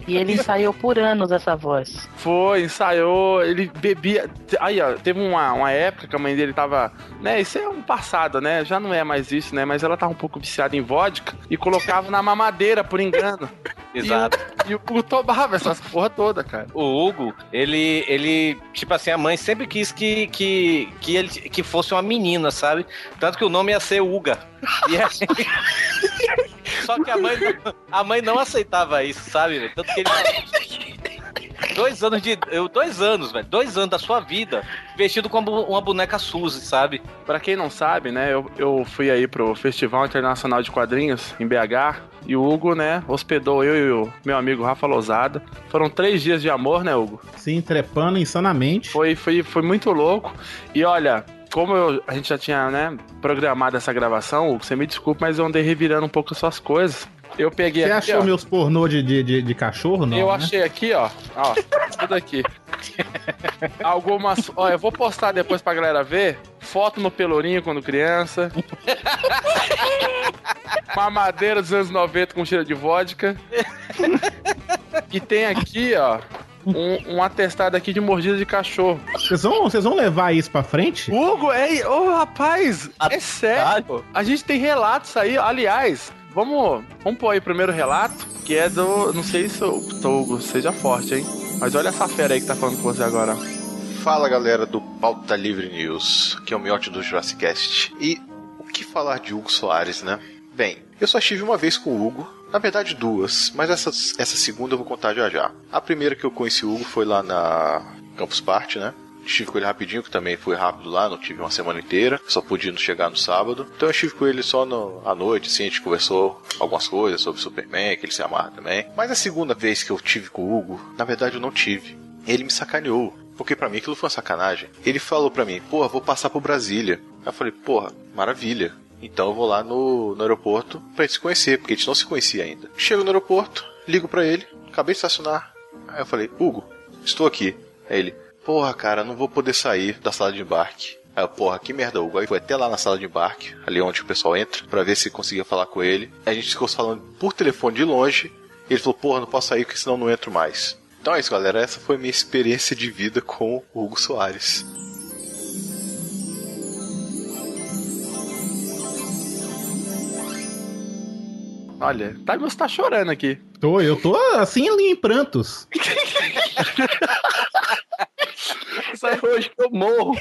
E ele ensaiou por anos essa voz. Foi, ensaiou, ele bebia. Aí, ó, teve uma, uma época que a mãe dele tava. Né, isso é um passado, né? Já não é mais isso, né? Mas ela tava um pouco viciada em vodka e colocava na mamadeira por engano. Exato. E o Hugo tomava essas porra toda, cara. O Hugo, ele, ele, tipo assim, a mãe sempre quis que, que, que ele que fosse uma menina, sabe? Tanto que o nome ia ser Uga. E aí- Só que a mãe, não, a mãe não aceitava isso, sabe? Tanto que ele. Dois anos de. eu- Dois anos, velho. Dois anos da sua vida vestido como uma boneca Suzy, sabe? Pra quem não sabe, né, eu, eu fui aí pro Festival Internacional de Quadrinhos em BH e o Hugo, né, hospedou eu e o meu amigo Rafa Lozada. Foram três dias de amor, né, Hugo? Sim, trepando insanamente. Foi, foi, foi muito louco. E olha, como eu- a gente já tinha, né, programado essa gravação, você me desculpe, mas eu andei revirando um pouco as suas coisas. Eu peguei Você aqui, achou ó, meus pornô de, de, de, de cachorro, não? eu né? achei aqui, ó, ó, tudo aqui. Algumas, ó, eu vou postar depois pra galera ver. Foto no pelourinho quando criança. Mamadeira dos anos 90 com cheiro de vodka. E tem aqui, ó, um, um atestado aqui de mordida de cachorro. Vocês vão, vocês vão levar isso pra frente? Hugo, é, ô rapaz, é sério. A gente tem relatos aí, aliás, vamos, vamos pôr aí o primeiro relato, que é do, não sei se o Hugo seja forte, hein? Mas olha essa fera aí que tá falando com você agora. Fala galera do Pauta Livre News, que é o miote do Jurassic Cast. E o que falar de Hugo Soares, né? Bem, eu só estive uma vez com o Hugo, na verdade duas, mas essa, essa segunda eu vou contar já já. A primeira que eu conheci o Hugo foi lá na Campus Party, né? Estive com ele rapidinho, que também foi rápido lá, não tive uma semana inteira, só podia chegar no sábado. Então eu estive com ele só no, à noite, assim, a gente conversou algumas coisas sobre Superman, que ele se amarra também. Mas a segunda vez que eu tive com o Hugo, na verdade eu não tive. Ele me sacaneou. Porque pra mim aquilo foi uma sacanagem. Ele falou pra mim, porra, vou passar por Brasília. Eu falei, porra, maravilha. Então eu vou lá no, no aeroporto pra gente se conhecer, porque a gente não se conhecia ainda. Chego no aeroporto, ligo pra ele, acabei de estacionar. Aí eu falei, Hugo, estou aqui. Aí ele, porra, cara, não vou poder sair da sala de embarque. Aí eu, porra, que merda, Hugo. Aí foi até lá na sala de embarque, ali onde o pessoal entra, pra ver se conseguia falar com ele. Aí a gente ficou falando por telefone de longe. E ele falou, porra, não posso sair porque senão não entro mais. Então é isso, galera. Essa foi a minha experiência de vida com o Hugo Soares. Olha, tá, você tá chorando aqui. Tô, eu tô assim ali em prantos. Sai hoje que eu morro.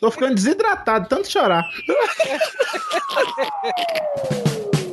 Tô ficando desidratado, tanto chorar.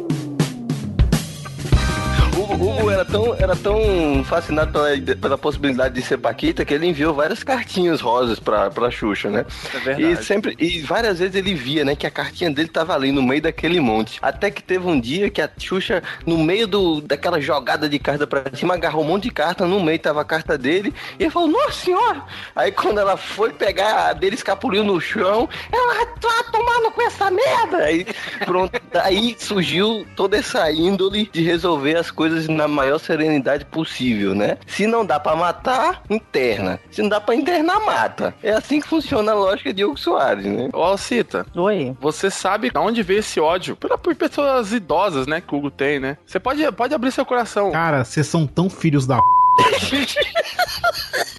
O Hugo era tão, era tão fascinado pela, pela possibilidade de ser Paquita que ele enviou várias cartinhas rosas pra, pra Xuxa, né? É verdade. E sempre, e várias vezes ele via, né, que a cartinha dele tava ali no meio daquele monte. Até que teve um dia que a Xuxa, no meio do, daquela jogada de carta pra cima, agarrou um monte de carta, no meio tava a carta dele, e ele falou, nossa senhora! Aí quando ela foi pegar, a dele escapuliu no chão, ela tá tomando com essa merda! Aí pronto, daí surgiu toda essa índole de resolver as coisas na maior serenidade possível, né? Se não dá pra matar, interna. Se não dá pra internar, mata. É assim que funciona a lógica de Hugo Soares, né? Ô, Alcita, Oi. você sabe aonde veio esse ódio? Pela, por pessoas idosas, né, que o Hugo tem, né? Você pode, pode abrir seu coração. Cara, vocês são tão filhos da p.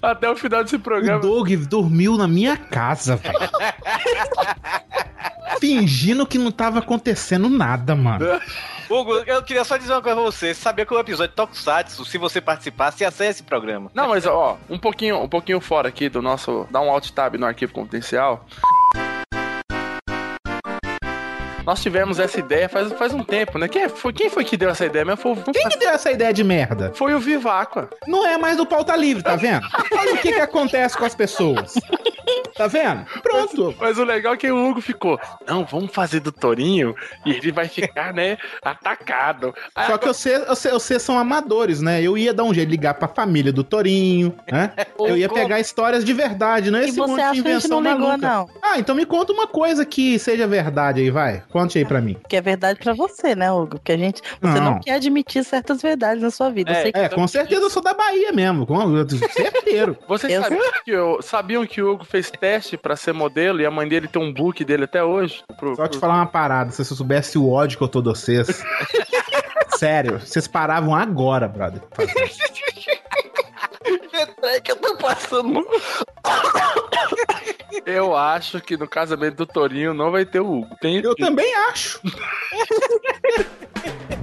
Até o final desse O programa. Doug dormiu na minha casa, velho. Fingindo que não tava acontecendo nada, mano. Hugo, eu queria só dizer uma coisa pra você. Você sabia que o episódio Tokusatsu, se você participasse, ia ser esse programa. Não, mas ó, um pouquinho, um pouquinho fora aqui do nosso. Dá um alt tab no arquivo confidencial. Nós tivemos essa ideia faz, faz um tempo, né? Quem foi, quem foi que deu essa ideia mesmo? Foi, o- Quem que deu essa ideia de merda? foi o Viváqua. Não é mais do pauta livre, tá vendo? Olha o que que acontece com as pessoas. Tá vendo? Pronto. Mas o legal é que o Hugo ficou. Não, vamos fazer do Torinho e ele vai ficar, né, atacado. Aí Só que vocês você, vocês são amadores, né? Eu ia dar um jeito de ligar pra família do Torinho, né? Eu ia pegar histórias de verdade, não é E esse você monte de acha que a gente invenção não ligou, maluca. não? Ah, então me conta uma coisa que seja verdade aí, vai. Conte aí pra mim. Que é verdade pra você, né, Hugo? Porque a gente. Você não, Não. quer admitir certas verdades na sua vida. Eu sei que É, com certeza eu sou da Bahia mesmo, com certeiro. Vocês Eu- sabiam que, o- sabiam que o Hugo fez teste pra ser modelo e a mãe dele tem um book dele até hoje? Pro- Só te pro- falar uma parada, se você soubesse o ódio que eu tô de vocês. Sério, vocês paravam agora, brother. Que eu tô passando. Eu acho que no casamento do Torinho não vai ter o Hugo. Tem... Eu também acho.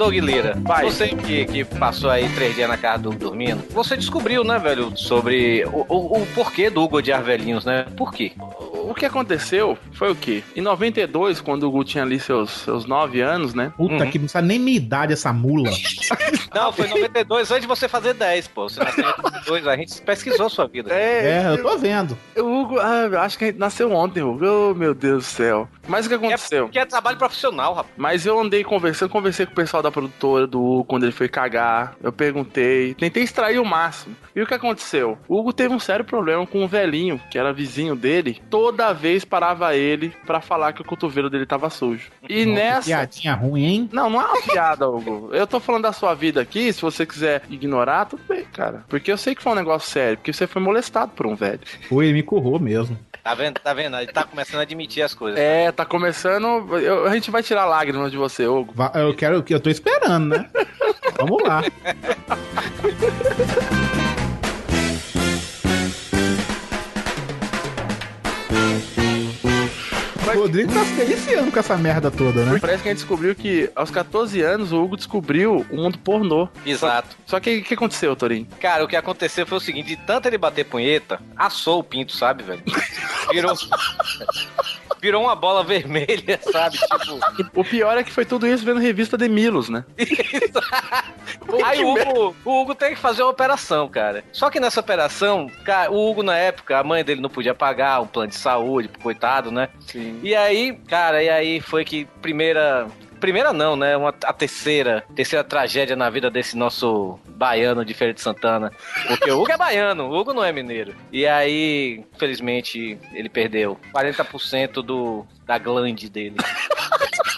Doug Lira, Vai. você que, que passou aí três dias na casa do Hugo dormindo, você descobriu, né, velho, sobre o, o, o porquê do Hugo odiar velhinhos, né? Por quê? O que aconteceu foi o quê? Em 92, quando o Hugo tinha ali seus, seus 9 anos, né? Puta que não sabe nem minha idade essa mula. Não, foi em 92, antes de você fazer 10, pô. Você nasceu em 92, a gente pesquisou sua vida. É, eu tô vendo. O Hugo, ah, eu acho que a gente nasceu ontem, Hugo. Oh, meu Deus do céu. Mas o que aconteceu? Que é trabalho profissional, rapaz. Mas eu andei conversando, conversei com o pessoal da produtora do Hugo quando ele foi cagar. Eu perguntei, tentei extrair o máximo. E o que aconteceu? O Hugo teve um sério problema com um velhinho, que era vizinho dele. Toda vez parava ele pra falar que o cotovelo dele tava sujo. E Nossa, nessa. Piadinha ruim, hein? Não, não é uma piada, Hugo. Eu tô falando da sua vida aqui, se você quiser ignorar, tudo bem, cara. Porque eu sei que foi um negócio sério, porque você foi molestado por um velho. Foi, me currou mesmo. Tá vendo? Tá vendo? Ele tá começando a admitir as coisas. É, tá começando. eu- a gente vai tirar lágrimas de você, Hugo. Va- Eu quero que eu tô esperando, né? Vamos lá. Rodrigo tá se deliciando com essa merda toda, né? Parece que a gente descobriu que aos 14 anos o Hugo descobriu o mundo pornô. Exato. Só que o que aconteceu, Torinho? Cara, o que aconteceu foi o seguinte: de tanto ele bater punheta, assou o pinto, sabe, velho? Virou. Virou uma bola vermelha, sabe? Tipo. O pior é que foi tudo isso vendo revista de Milos, né? Aí o Hugo, o Hugo tem que fazer uma operação, cara. Só que nessa operação, cara, o Hugo, na época, a mãe dele não podia pagar um plano de saúde, coitado, né? Sim. E aí, cara, e aí foi que primeira. Primeira não, né? Uma, a terceira, terceira tragédia na vida desse nosso baiano de Feira de Santana. Porque o Hugo é baiano, o Hugo não é mineiro. E aí, infelizmente, ele perdeu 40% do, da glande dele.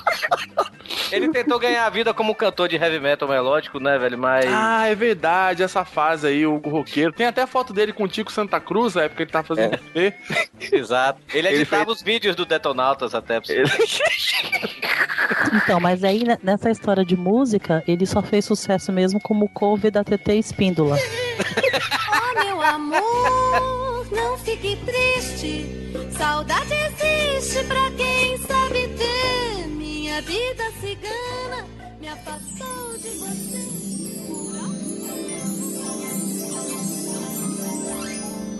Ele tentou ganhar a vida como cantor de heavy metal melódico, né, velho? Mas. Ah, é verdade, essa fase aí, o Roqueiro. Tem até foto dele com o Tico Santa Cruz, na época que ele tava fazendo é. Exato. Ele Ele editava fez- os vídeos do Detonautas até pra você. Então, mas aí né, nessa história de música, ele só fez sucesso mesmo como cover da TT Espíndola. Oh, meu amor, não fique triste. Saudade existe pra quem sabe ter. Minha vida cigana me afastou de você.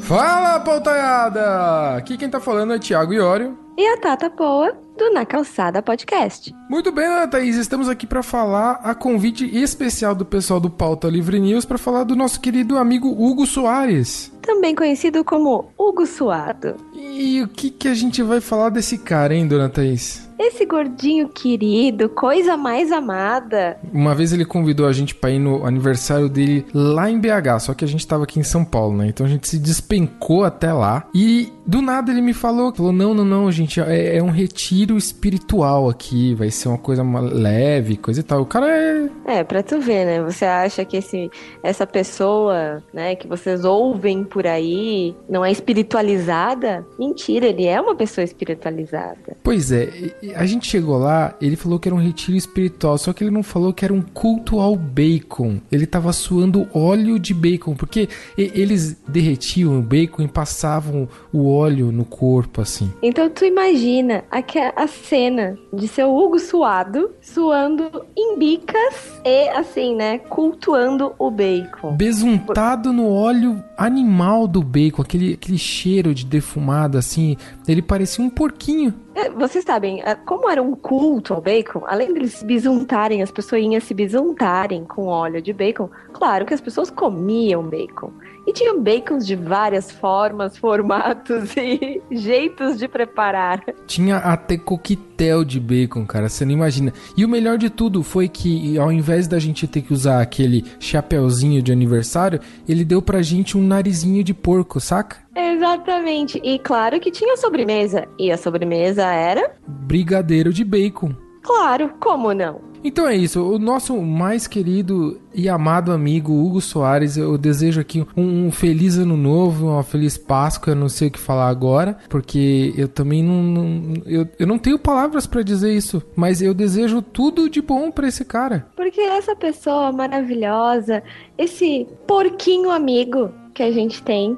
Fala, pautaiada! Aqui quem tá falando é Thiago Iório. E a Tata Poa, do Na Calçada Podcast. Muito bem, Ana Thaís, estamos aqui para falar a convite especial do pessoal do Pauta Livre News para falar do nosso querido amigo Hugo Soares. Também conhecido como Hugo Suado. E o que, que a gente vai falar desse cara, hein, dona Thaís? Esse gordinho querido, coisa mais amada. Uma vez ele convidou a gente para ir no aniversário dele lá em BH, só que a gente tava aqui em São Paulo, né? Então a gente se despencou até lá. E do nada ele me falou, falou: "Não, não, não, gente, é, é um retiro espiritual aqui, vai ser uma coisa leve, coisa e tal". O cara é É, pra tu ver, né? Você acha que esse, essa pessoa, né, que vocês ouvem por aí, não é espiritualizada? Mentira, ele é uma pessoa espiritualizada. Pois é, a gente chegou lá, ele falou que era um retiro espiritual, só que ele não falou que era um culto ao bacon. Ele tava suando óleo de bacon, porque eles derretiam o bacon e passavam o óleo no corpo, assim. Então tu imagina aque- a cena de seu Hugo suado, suando em bicas e assim, né, cultuando o bacon. Besuntado no óleo animal do bacon, aquele, aquele cheiro de defumado, assim. Ele parecia um porquinho. É, Vocês sabem, ah, como era um culto ao bacon, além deles se bisuntarem, as pessoinhas se bisuntarem com óleo de bacon, claro que as pessoas comiam bacon. E tinham bacons de várias formas, formatos e jeitos de preparar. Tinha até coquetel de bacon, cara, você não imagina. E o melhor de tudo foi que, ao invés da gente ter que usar aquele chapeuzinho de aniversário, ele deu pra gente um narizinho de porco, saca? Exatamente. E claro que tinha sobremesa. E a sobremesa era? Brigadeiro de bacon. Claro, como não? Então é isso, o nosso mais querido e amado amigo Hugo Soares, eu desejo aqui um, um feliz ano novo, uma feliz Páscoa, eu não sei o que falar agora, porque eu também não, não- eu, eu não tenho palavras pra dizer isso, mas eu desejo tudo de bom pra esse cara. Porque essa pessoa maravilhosa, esse porquinho amigo que a gente tem,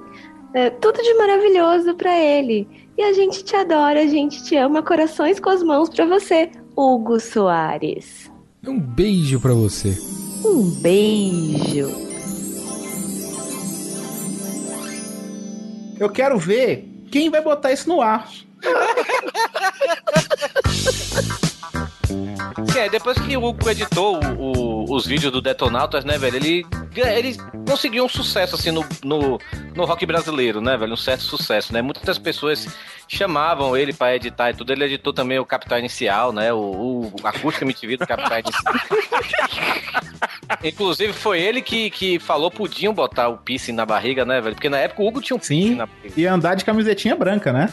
é, tudo de maravilhoso pra ele. E a gente te adora, a gente te ama, corações com as mãos pra você, Hugo Soares. Um beijo pra você. Um beijo. Eu quero ver quem vai botar isso no ar. É, depois que o Hugo editou o- o- os vídeos do Detonautas, né, velho, ele, ele conseguiu um sucesso, assim, no, no, no rock brasileiro, né, velho, um certo sucesso, né, muitas pessoas chamavam ele pra editar e tudo, ele editou também o Capital Inicial, né, o, o Acústica MTV do Capital Inicial. Inclusive, foi ele que, que falou pro Dinho botar o piercing na barriga, né, velho, porque na época o Hugo tinha um piercing na barriga. E andar de camisetinha branca, né?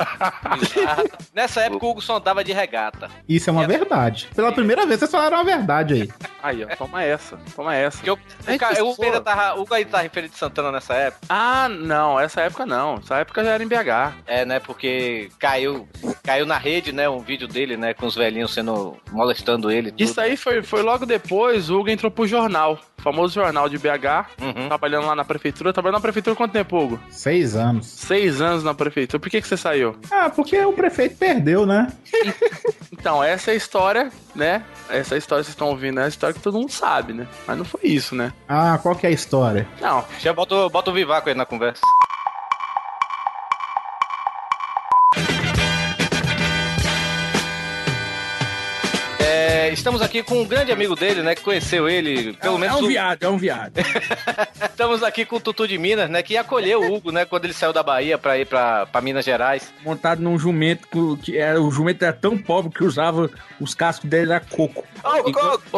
Nessa época o Hugo só andava de regata. Isso é uma verdade. Pela primeira vez vocês falaram a verdade aí. Aí, ó, toma essa, toma essa. Porque o, cara, o Hugo ainda tava, o Hugo ainda tava em Feira de Santana nessa época. Ah, não, essa época não. Essa época já era em BH. É, né? Porque caiu, caiu na rede, né? Um vídeo dele, né? Com os velhinhos sendo molestando ele. tudo. Isso aí foi, foi logo depois, o Hugo entrou pro jornal. Famoso jornal de BH, trabalhando lá na prefeitura. Trabalhando na prefeitura quanto tempo, Hugo? Seis anos. Seis anos na prefeitura. Por que, que você saiu? Ah, porque o prefeito perdeu, né? Então, essa é a história, né? Essa história que vocês estão ouvindo é a história que todo mundo sabe, né? Mas não foi isso, né? Ah, qual que é a história? Não. Já bota, bota o Vivaco aí na conversa. Estamos aqui com um grande amigo dele, né? Que conheceu ele, pelo menos. É um o- viado, é um viado. Estamos aqui com o Tutu de Minas, né? Que acolheu o Hugo, né? Quando ele saiu da Bahia pra ir pra, pra Minas Gerais. Montado num jumento que- era, o jumento era tão pobre que usava os cascos dele era coco. Ô,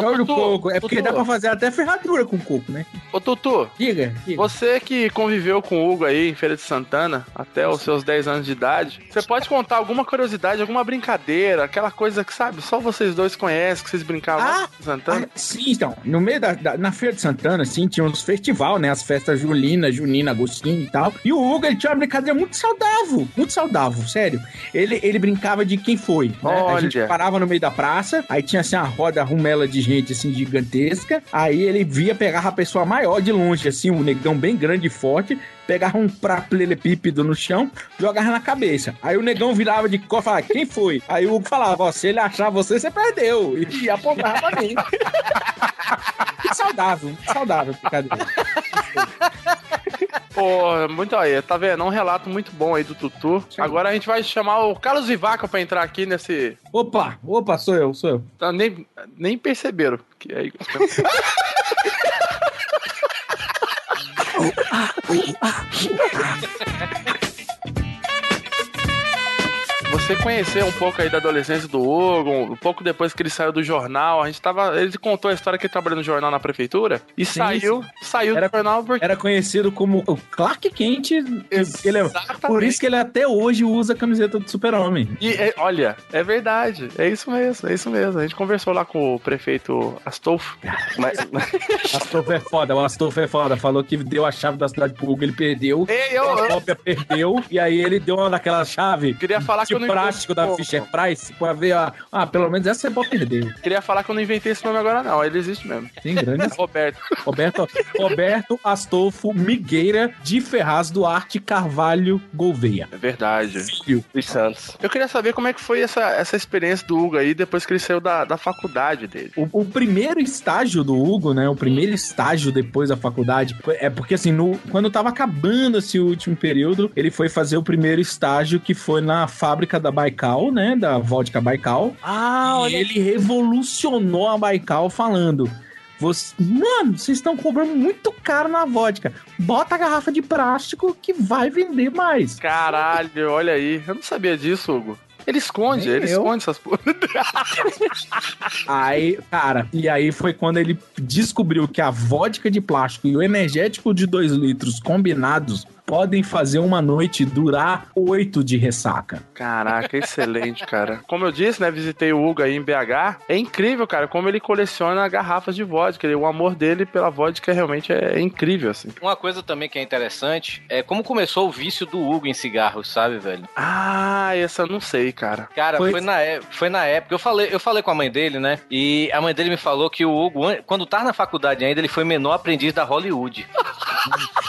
Óleo Tutu, coco. É porque Tutu. dá pra fazer até ferradura com coco, né? Ô, Tutu. Diga, diga. Você que conviveu com o Hugo aí em Feira de Santana até os seus 10 anos de idade, você pode contar alguma curiosidade, alguma brincadeira, aquela coisa que, sabe, só vocês dois conhecem, que vocês brincavam Ah, Santana? Sim, então, no meio da, da- na Feira de Santana, assim, tinha uns festival, né? As festas Julina, Junina, Agostinho e tal. E o Hugo, ele tinha uma brincadeira muito saudável, muito saudável, sério. Ele, ele brincava de quem foi, né? A Olha. gente parava no meio da praça, aí tinha assim uma roda rumela de gente, assim, gigantesca. Aí ele via, pegava a pessoa maior de longe, assim, um negão bem grande e forte, pegava um paralelepípedo no chão, jogava na cabeça. Aí o negão virava de cor e falava, quem foi? Aí o Hugo falava, ó, se ele achar você, você perdeu. E apontava pra mim. Que saudável, que saudável, brincadeira. Pô, muito aí, tá vendo? É um relato muito bom aí do Tutu. Agora a gente vai chamar o Carlos Vivaco pra entrar aqui nesse. Opa, opa, sou eu, sou eu. Tá, nem, nem perceberam. Que é... Ah, ah, ah, ah, ah. Você conheceu um pouco aí da adolescência do Hugo, um pouco depois que ele saiu do jornal, a gente tava. Ele contou a história que ele trabalhou no jornal na prefeitura e Sim, saiu, saiu Era- do jornal porque. Era conhecido como o Clark Kent. Ele é- por isso que ele até hoje usa a camiseta do super-homem. E é, olha, é verdade. É isso mesmo, é isso mesmo. A gente conversou lá com o prefeito Astolfo. Mas, Astolfo é foda, o Astolfo é foda. Falou que deu a chave da cidade pro Hugo, ele perdeu. Ei, eu- a cópia perdeu. E aí ele deu uma daquela chave. Queria falar que de eu não entendi. da Fisher Price pra ver a. Ah, pelo menos essa você pode perder. Queria falar que eu não inventei esse nome agora, não. Ele existe mesmo. Tem grande. Roberto. Roberto, Roberto Astolfo Migueira de Ferraz Duarte Carvalho Gouveia. É verdade. Filho. Dos Santos. Eu queria saber como é que foi essa, essa experiência do Hugo aí depois que ele saiu da, da faculdade dele. O, o primeiro estágio do Hugo, né? O primeiro estágio depois da faculdade. É porque, assim, no, quando tava acabando esse último período, ele foi fazer o primeiro estágio que foi na fábrica da Baikal, né? Da vodka Baikal. Ah, e ele revolucionou a Baikal falando. "Você- Mano, vocês estão cobrando muito caro na vodka. Bota a garrafa de plástico que vai vender mais. Caralho, olha aí. Eu não sabia disso, Hugo. Ele esconde, Nem ele eu. esconde essas porra. Aí, cara, e aí foi quando ele descobriu que a vodka de plástico e o energético de 2 litros combinados podem fazer uma noite durar oito de ressaca. Caraca, excelente, cara. Como eu disse, né? Visitei o Hugo aí em BH. É incrível, cara, como ele coleciona garrafas de vodka. O amor dele pela vodka realmente é incrível, assim. Uma coisa também que é interessante é como começou o vício do Hugo em cigarros, sabe, velho? Ah, essa eu não sei, cara. Cara, Foi- foi, na, é- foi na época. Eu falei, eu falei com a mãe dele, né? E a mãe dele me falou que o Hugo, an- quando tava na faculdade ainda, ele foi menor aprendiz da Hollywood.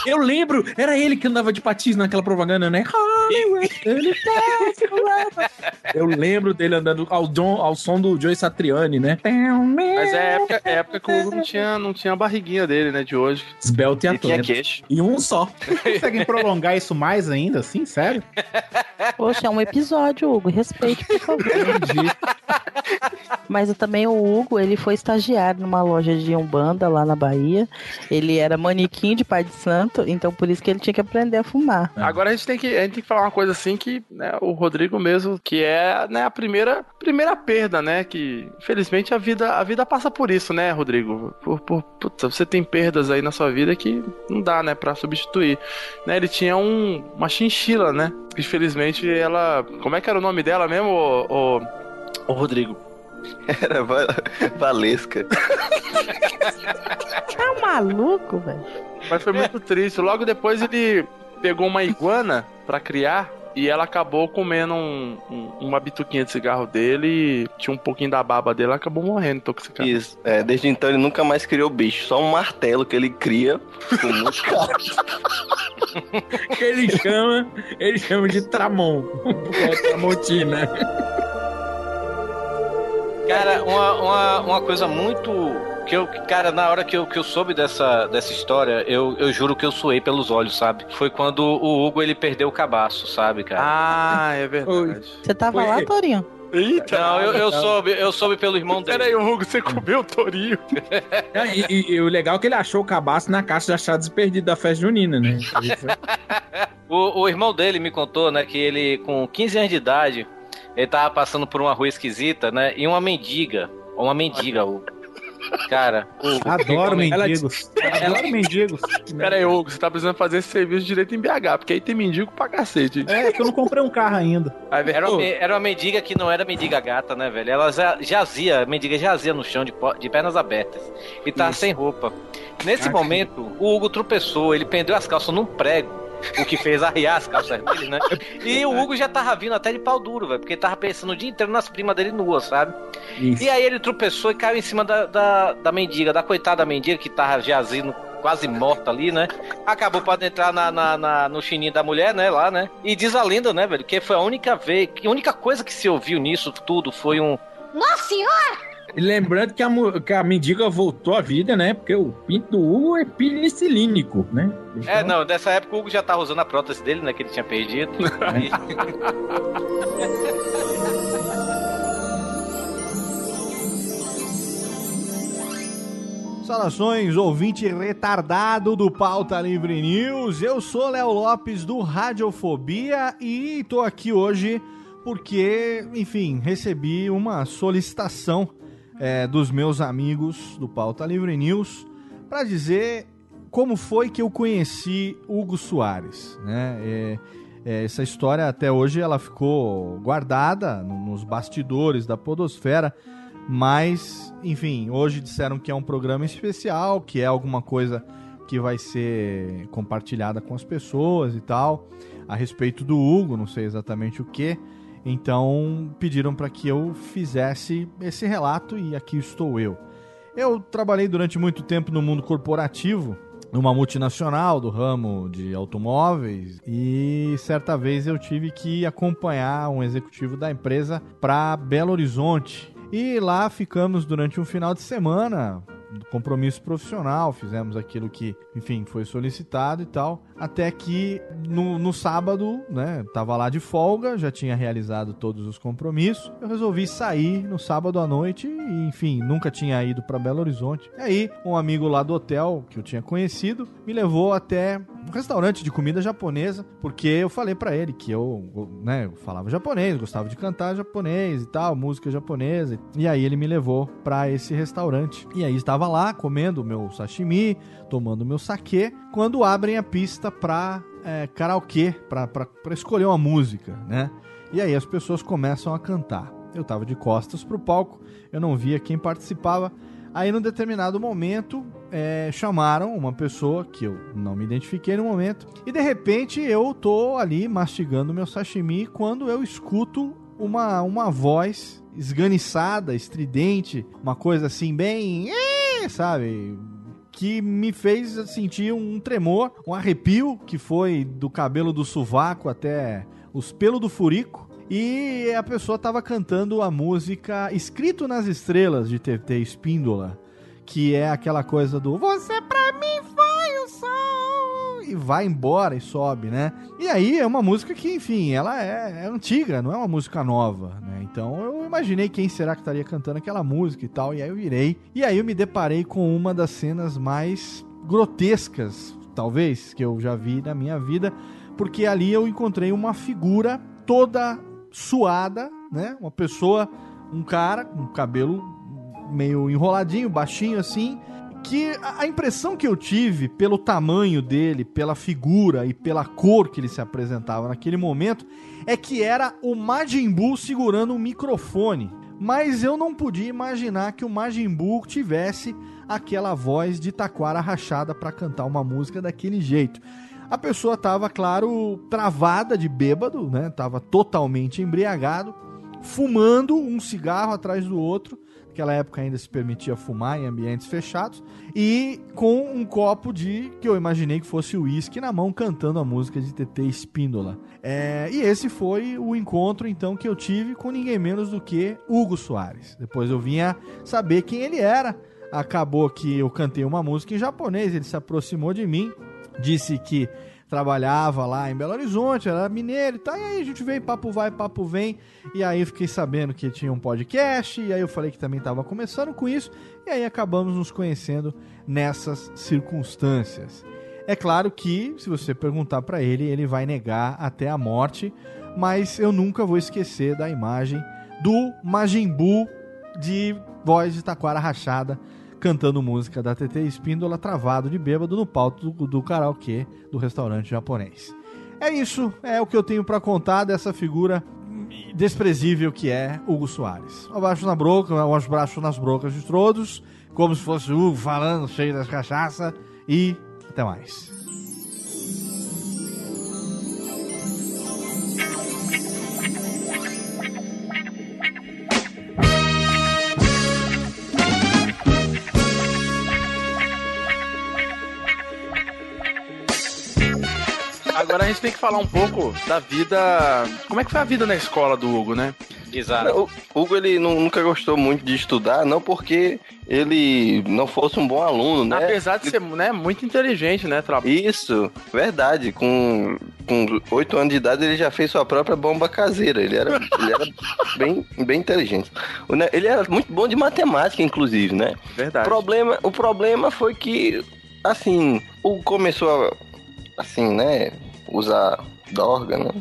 Eu lembro, era ele que andava de patins naquela propaganda, né? Hollywood. Eu lembro dele andando ao, John- ao som do Joey Satriani, né? Mas é a época, é época que o Hugo não tinha, não tinha a barriguinha dele, né? De hoje. Esbelto e E tinha atleta. queixo. E um só. Conseguem prolongar isso mais ainda, assim? Sério? Poxa, é um episódio, Hugo. Respeite, por favor. Mas também o Hugo, ele foi estagiário numa loja de Umbanda lá na Bahia. Ele era manequim de pai de santo, então por isso que ele tinha que aprender a fumar. Agora a gente tem que, a gente tem que falar uma coisa assim que né, o Rodrigo mesmo, que é né, a primeira, primeira perda, né? Que infelizmente a vida, a vida passa por isso, né, Rodrigo? Por, por, puta, você tem perdas aí na sua vida que não dá, né, pra substituir. Né, ele tinha um, uma chinchila, né? Infelizmente ela. Como é que era o nome dela mesmo, ô, ô, ô Rodrigo? Era Va- Valesca. Tá maluco, velho? Mas foi muito triste. Logo depois ele pegou uma iguana pra criar. E ela acabou comendo um, um- uma bituquinha de cigarro dele e tinha um pouquinho da baba dele, ela acabou morrendo intoxicada. Isso. É, desde então ele nunca mais criou bicho, só um martelo que ele cria com muito que ele chama, ele chama de Tramon. Porque é Tramontina. Cara, uma, uma, uma coisa muito. Que eu, cara, na hora que eu, que eu soube dessa, dessa história, eu, eu juro que eu suei pelos olhos, sabe? Foi quando o Hugo ele perdeu o cabaço, sabe, cara? Ah, é verdade. Você tava Foi- lá, Torinho? Eita, Não, eu, eu soube, eu soube pelo irmão dele. Peraí, Hugo, você comeu o tourinho. É, E, e- e o legal é que ele achou o cabaço na caixa de achados perdidos da festa junina, né? O, o irmão dele me contou, né, que ele, com 15 anos de idade, ele tava passando por uma rua esquisita, né, e uma mendiga, uma mendiga, o cara. o- Adoro Ela- mendigos. Adoro mendigos. Pera aí, Hugo, você tá precisando fazer esse serviço direito em BH, porque aí tem mendigo pra cacete. É, que eu não comprei um carro ainda. Era uma, era uma mendiga que não era mendiga gata, né, velho? Ela já- jazia, a mendiga jazia no chão de, de pernas abertas e tava sem roupa. Nesse Ah, momento, o Hugo tropeçou, ele pendeu as calças num prego. O que fez arriar as calças dele, né? E o Hugo já tava vindo até de pau duro, velho. Porque tava pensando o dia inteiro nas primas dele nuas, sabe? Isso. E aí ele tropeçou e caiu em cima da, da, da mendiga, da coitada da mendiga que tava jazindo, quase morta ali, né? Acabou para entrar na, na- na- no chininho da mulher, né? Lá, né? E diz a lenda, né, velho? Que foi a única vez, que a única coisa que se ouviu nisso tudo foi um. Nossa senhora! E lembrando que a, que a mendiga voltou à vida, né? Porque o pinto do Hugo é penicilínico, né? É, não, dessa época o Hugo já tava usando a prótese dele, né? Que ele tinha perdido. Saudações, ouvinte retardado do Pauta Livre News. Eu sou Léo Lopes do Radiofobia e tô aqui hoje porque, enfim, recebi uma solicitação é, dos meus amigos do Pauta Livre News para dizer como foi que eu conheci Hugo Soares, né? É, é, essa história até hoje ela ficou guardada no- nos bastidores da podosfera, mas, enfim, hoje disseram que é um programa especial, que é alguma coisa que vai ser compartilhada com as pessoas e tal, a respeito do Hugo, não sei exatamente o que. Então pediram para que eu fizesse esse relato e aqui estou eu. Eu trabalhei durante muito tempo no mundo corporativo, numa multinacional do ramo de automóveis e certa vez eu tive que acompanhar um executivo da empresa para Belo Horizonte. E lá ficamos durante um final de semana, compromisso profissional, fizemos aquilo que, enfim, foi solicitado e tal. Até que no, no sábado, né, tava lá de folga, já tinha realizado todos os compromissos. Eu resolvi sair no sábado à noite e, enfim, nunca tinha ido para Belo Horizonte. E aí, um amigo lá do hotel que eu tinha conhecido me levou até um restaurante de comida japonesa, porque eu falei para ele que eu, né, eu falava japonês, gostava de cantar japonês e tal, música japonesa. E aí ele me levou para esse restaurante. E aí estava lá comendo meu sashimi, tomando meu saquê, quando abrem a pista para é, karaokê, para escolher uma música, né? E aí as pessoas começam a cantar. Eu tava de costas pro palco, eu não via quem participava. Aí, num determinado momento, é, chamaram uma pessoa que eu não me identifiquei no momento. E de repente eu tô ali mastigando meu sashimi quando eu escuto uma, uma voz esganiçada, estridente, uma coisa assim, bem. Sabe? Que me fez sentir um tremor, um arrepio que foi do cabelo do sovaco até os pelos do furico. E a pessoa tava cantando a música Escrito nas Estrelas de TT Espíndola, que é aquela coisa do Você pra mim foi o sol e vai embora e sobe, né? E aí é uma música que, enfim, ela é, é antiga, não é uma música nova, né? Então eu imaginei quem será que estaria cantando aquela música e tal, e aí eu virei. E aí eu me deparei com uma das cenas mais grotescas, talvez, que eu já vi na minha vida, porque ali eu encontrei uma figura toda suada, né? Uma pessoa, um cara com cabelo meio enroladinho, baixinho assim, que a impressão que eu tive pelo tamanho dele, pela figura e pela cor que ele se apresentava naquele momento é que era o Majin Buu segurando um microfone. Mas eu não podia imaginar que o Majin Buu tivesse aquela voz de taquara rachada para cantar uma música daquele jeito. A pessoa tava, claro, travada de bêbado, né? Tava totalmente embriagado, fumando um cigarro atrás do outro. Naquela época ainda se permitia fumar em ambientes fechados. E com um copo de, que eu imaginei que fosse uísque na mão, cantando a música de TT Espíndola. É, e esse foi o encontro, então, que eu tive com ninguém menos do que Hugo Soares. Depois eu vinha saber quem ele era. Acabou que eu cantei uma música em japonês, ele se aproximou de mim, disse que trabalhava lá em Belo Horizonte, era mineiro e tal. E aí a gente veio, papo vai, papo vem. E aí fiquei sabendo que tinha um podcast. E aí eu falei que também estava começando com isso. E aí acabamos nos conhecendo nessas circunstâncias. É claro que, se você perguntar para ele, ele vai negar até a morte. Mas eu nunca vou esquecer da imagem do Majin Buu de voz de taquara rachada cantando música da TT Espíndola travado de bêbado no palco do, do karaokê do restaurante japonês. É isso, é o que eu tenho para contar dessa figura desprezível que é Hugo Soares. Abraço na broca, um abraço nas brocas de todos, como se fosse o Hugo falando cheio das cachaça e até mais. Agora a gente tem que falar um pouco da vida. Como é que foi a vida na escola do Hugo, né? Exato. O Hugo ele nu- nunca gostou muito de estudar, não porque ele não fosse um bom aluno, né? Apesar de ser né, muito inteligente, né? Tra... Isso, verdade. Com, com 8 anos de idade ele já fez sua própria bomba caseira. Ele era, ele era bem, bem inteligente. Ele era muito bom de matemática, inclusive, né? Verdade. O problema, o problema foi que, assim, o começou a, assim, né, usar dorga, né?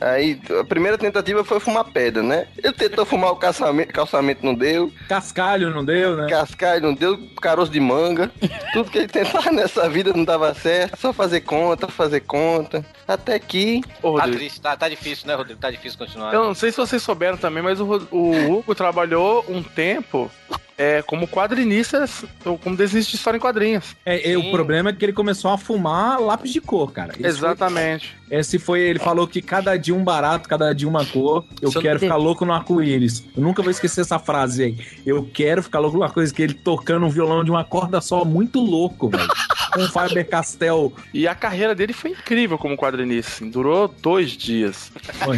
Aí a primeira tentativa foi fumar pedra, né? Ele tentou fumar o calçamento, calçamento não deu. Cascalho não deu, né? Cascalho não deu, caroço de manga. Tudo que ele tentava nessa vida não dava certo. Só fazer conta, fazer conta. Até que. Tá triste, tá, tá difícil, né, Rodrigo? Tá difícil continuar. Eu não sei se vocês souberam também, mas o, o Hugo trabalhou um tempo é, como quadrinista, ou como desenhista de história em quadrinhos. É, é, o problema é que ele começou a fumar lápis de cor, cara. Isso Exatamente. foi- esse foi, ele falou que cada dia um barato, cada dia uma cor. Eu eu quero ficar louco no arco-íris. Eu nunca vou esquecer essa frase aí. Eu quero ficar louco numa coisa que ele tocando um violão de uma corda só, muito louco, velho. Com o Faber Castell. E a carreira dele foi incrível como quadrinista. assim, durou dois dias. Foi.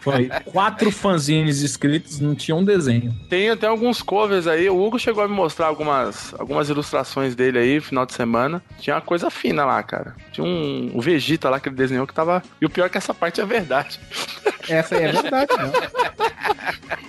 Foi quatro fanzines escritos, não tinha um desenho. Tem até alguns covers aí. O Hugo chegou a me mostrar algumas, algumas ilustrações dele aí, final de semana. Tinha uma coisa fina lá, cara. Tinha um, um Vegeta lá que ele desenhou que tava. E o pior é que essa parte é verdade. Essa aí é verdade,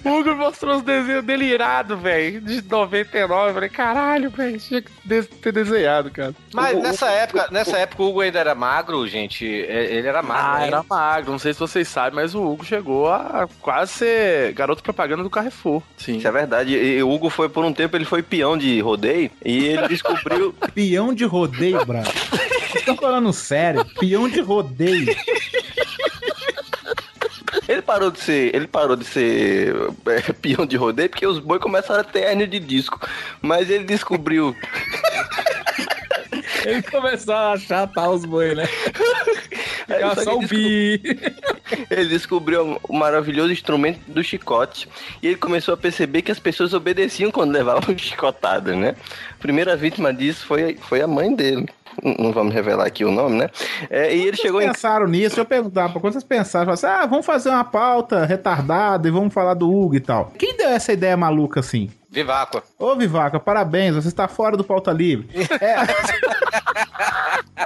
não. O Hugo mostrou os desenhos dele irado, velho. De 99. Eu falei, caralho, velho. Tinha que de- ter desenhado, cara. Mas O- o- nessa época, nessa época o Hugo ainda era magro, gente. É, Ele era magro. Ah, ainda. era magro. Não sei se vocês sabem, mas o Hugo chegou a quase ser garoto propaganda do Carrefour. Sim. Isso é verdade. E o Hugo foi, por um tempo, ele foi peão de rodeio e ele descobriu. Peão de rodeio, bravo. Vocês estão falando sério? Peão de rodeio. Ele parou de ser, ele parou de ser é, peão de rodeio porque os boi começaram a ter hérnia de disco. Mas ele descobriu. Ele começou a achatar os boi, né? Ficava Aí só o bi. Ele descobriu o maravilhoso instrumento do chicote. E ele começou a perceber que as pessoas obedeciam quando levavam chicotada, né? A primeira vítima disso foi, foi a mãe dele. Não vamos revelar aqui o nome, né? É, e ele chegou Vocês em. pensaram nisso? Eu perguntar, pra quando vocês pensaram, assim, ah, vamos fazer uma pauta retardada e vamos falar do Hugo e tal. Quem deu essa ideia maluca assim? Viváqua. Ô, Vivaca, parabéns, você está fora do pauta livre. É.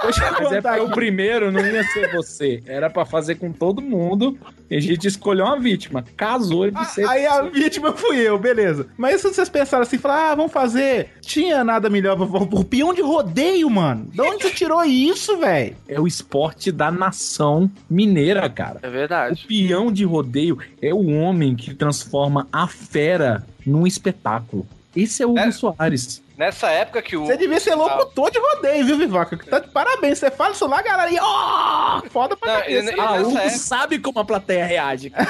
Deixa eu Mas é porque o primeiro não ia ser você. Era pra fazer com todo mundo. E a gente escolheu uma vítima. Casou de ser. Aí a vítima fui eu, beleza. Mas se vocês pensaram assim, falaram, ah, vamos fazer. Tinha nada melhor pra o peão de rodeio, mano. De onde você tirou isso, velho? É o esporte da nação mineira, cara. É verdade. O peão de rodeio é o homem que transforma a fera num espetáculo. Esse é o Hugo Soares. Nessa época que o. Você devia ser locutor de rodeio, viu, Vivaca? Tá de parabéns. Você fala isso lá, galera, e ó, foda pra Não, cabeça. e Ah, o época- sabe como a plateia reage. cara.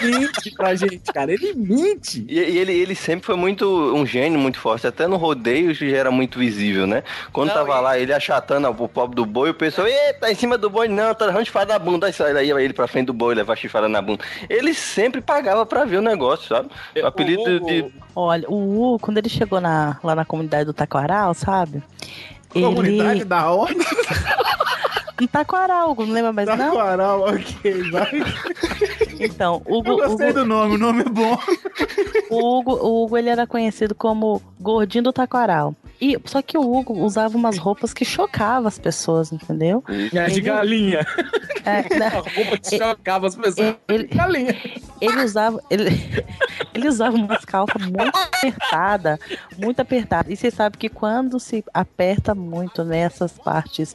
Ele mente pra gente, cara. Ele mente. E, e ele, ele sempre foi muito um gênio muito forte. Até no rodeio já era muito visível, né? Quando Não, tava e- lá, ele achatando o pobre do boi, o pessoal, ei, tá em cima do boi, não, tá levando chifrada na bunda. Aí sai daí ele pra frente do boi, levar chifrada na bunda. Ele sempre pagava pra ver o negócio, sabe? O apelido Hugo- de. Olha, o Hugo, quando ele chegou na, lá na comunidade do Taquaral, sabe? Comunidade Ele. da onde? No Taquaral, não lembra mais não? Taquaral, ok, vai. Então, Hugo, Eu gostei Hugo, do nome, o nome é bom. o Hugo, o Hugo, ele era conhecido como Gordinho do Taquaral. E, só que o Hugo usava umas roupas que chocavam as pessoas, entendeu? É de Ele- galinha. É, né? A roupa que chocava as pessoas. Ele, Galinha. ele usava ele, ele usava umas calças muito apertadas, muito apertadas. E você sabe que quando se aperta muito nessas partes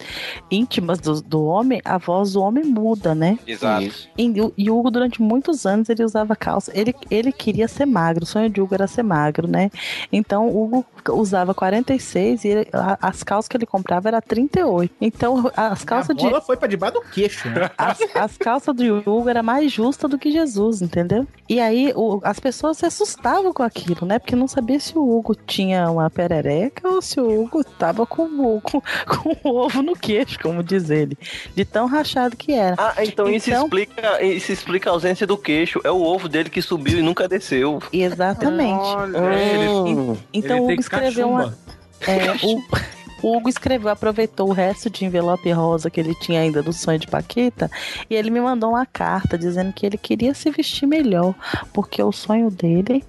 íntimas do, do homem, a voz do homem muda, né? Exato. E, o- e o Hugo, durante muitos anos, ele usava calça. Ele, ele queria ser magro, o sonho de Hugo era ser magro, né? Então, o Usava 46 e ele- a- as calças que ele comprava era 38. Então, as A calças de. bola foi pra debaixo do queixo, né? As, as calças do Hugo era mais justa do que Jesus, entendeu? E aí o- as pessoas se assustavam com aquilo, né? Porque não sabia se o Hugo tinha uma perereca ou se o Hugo tava com o, com, com o ovo no queixo, como diz ele. De tão rachado que era. Ah, então, isso, Então- explica, isso explica a ausência do queixo. É o ovo dele que subiu e nunca desceu. Exatamente. Hum. Então o Hugo escreveu uma. É, o, o Hugo escreveu, aproveitou o resto de envelope rosa que ele tinha ainda do sonho de Paquita e ele me mandou uma carta dizendo que ele queria se vestir melhor, porque o sonho dele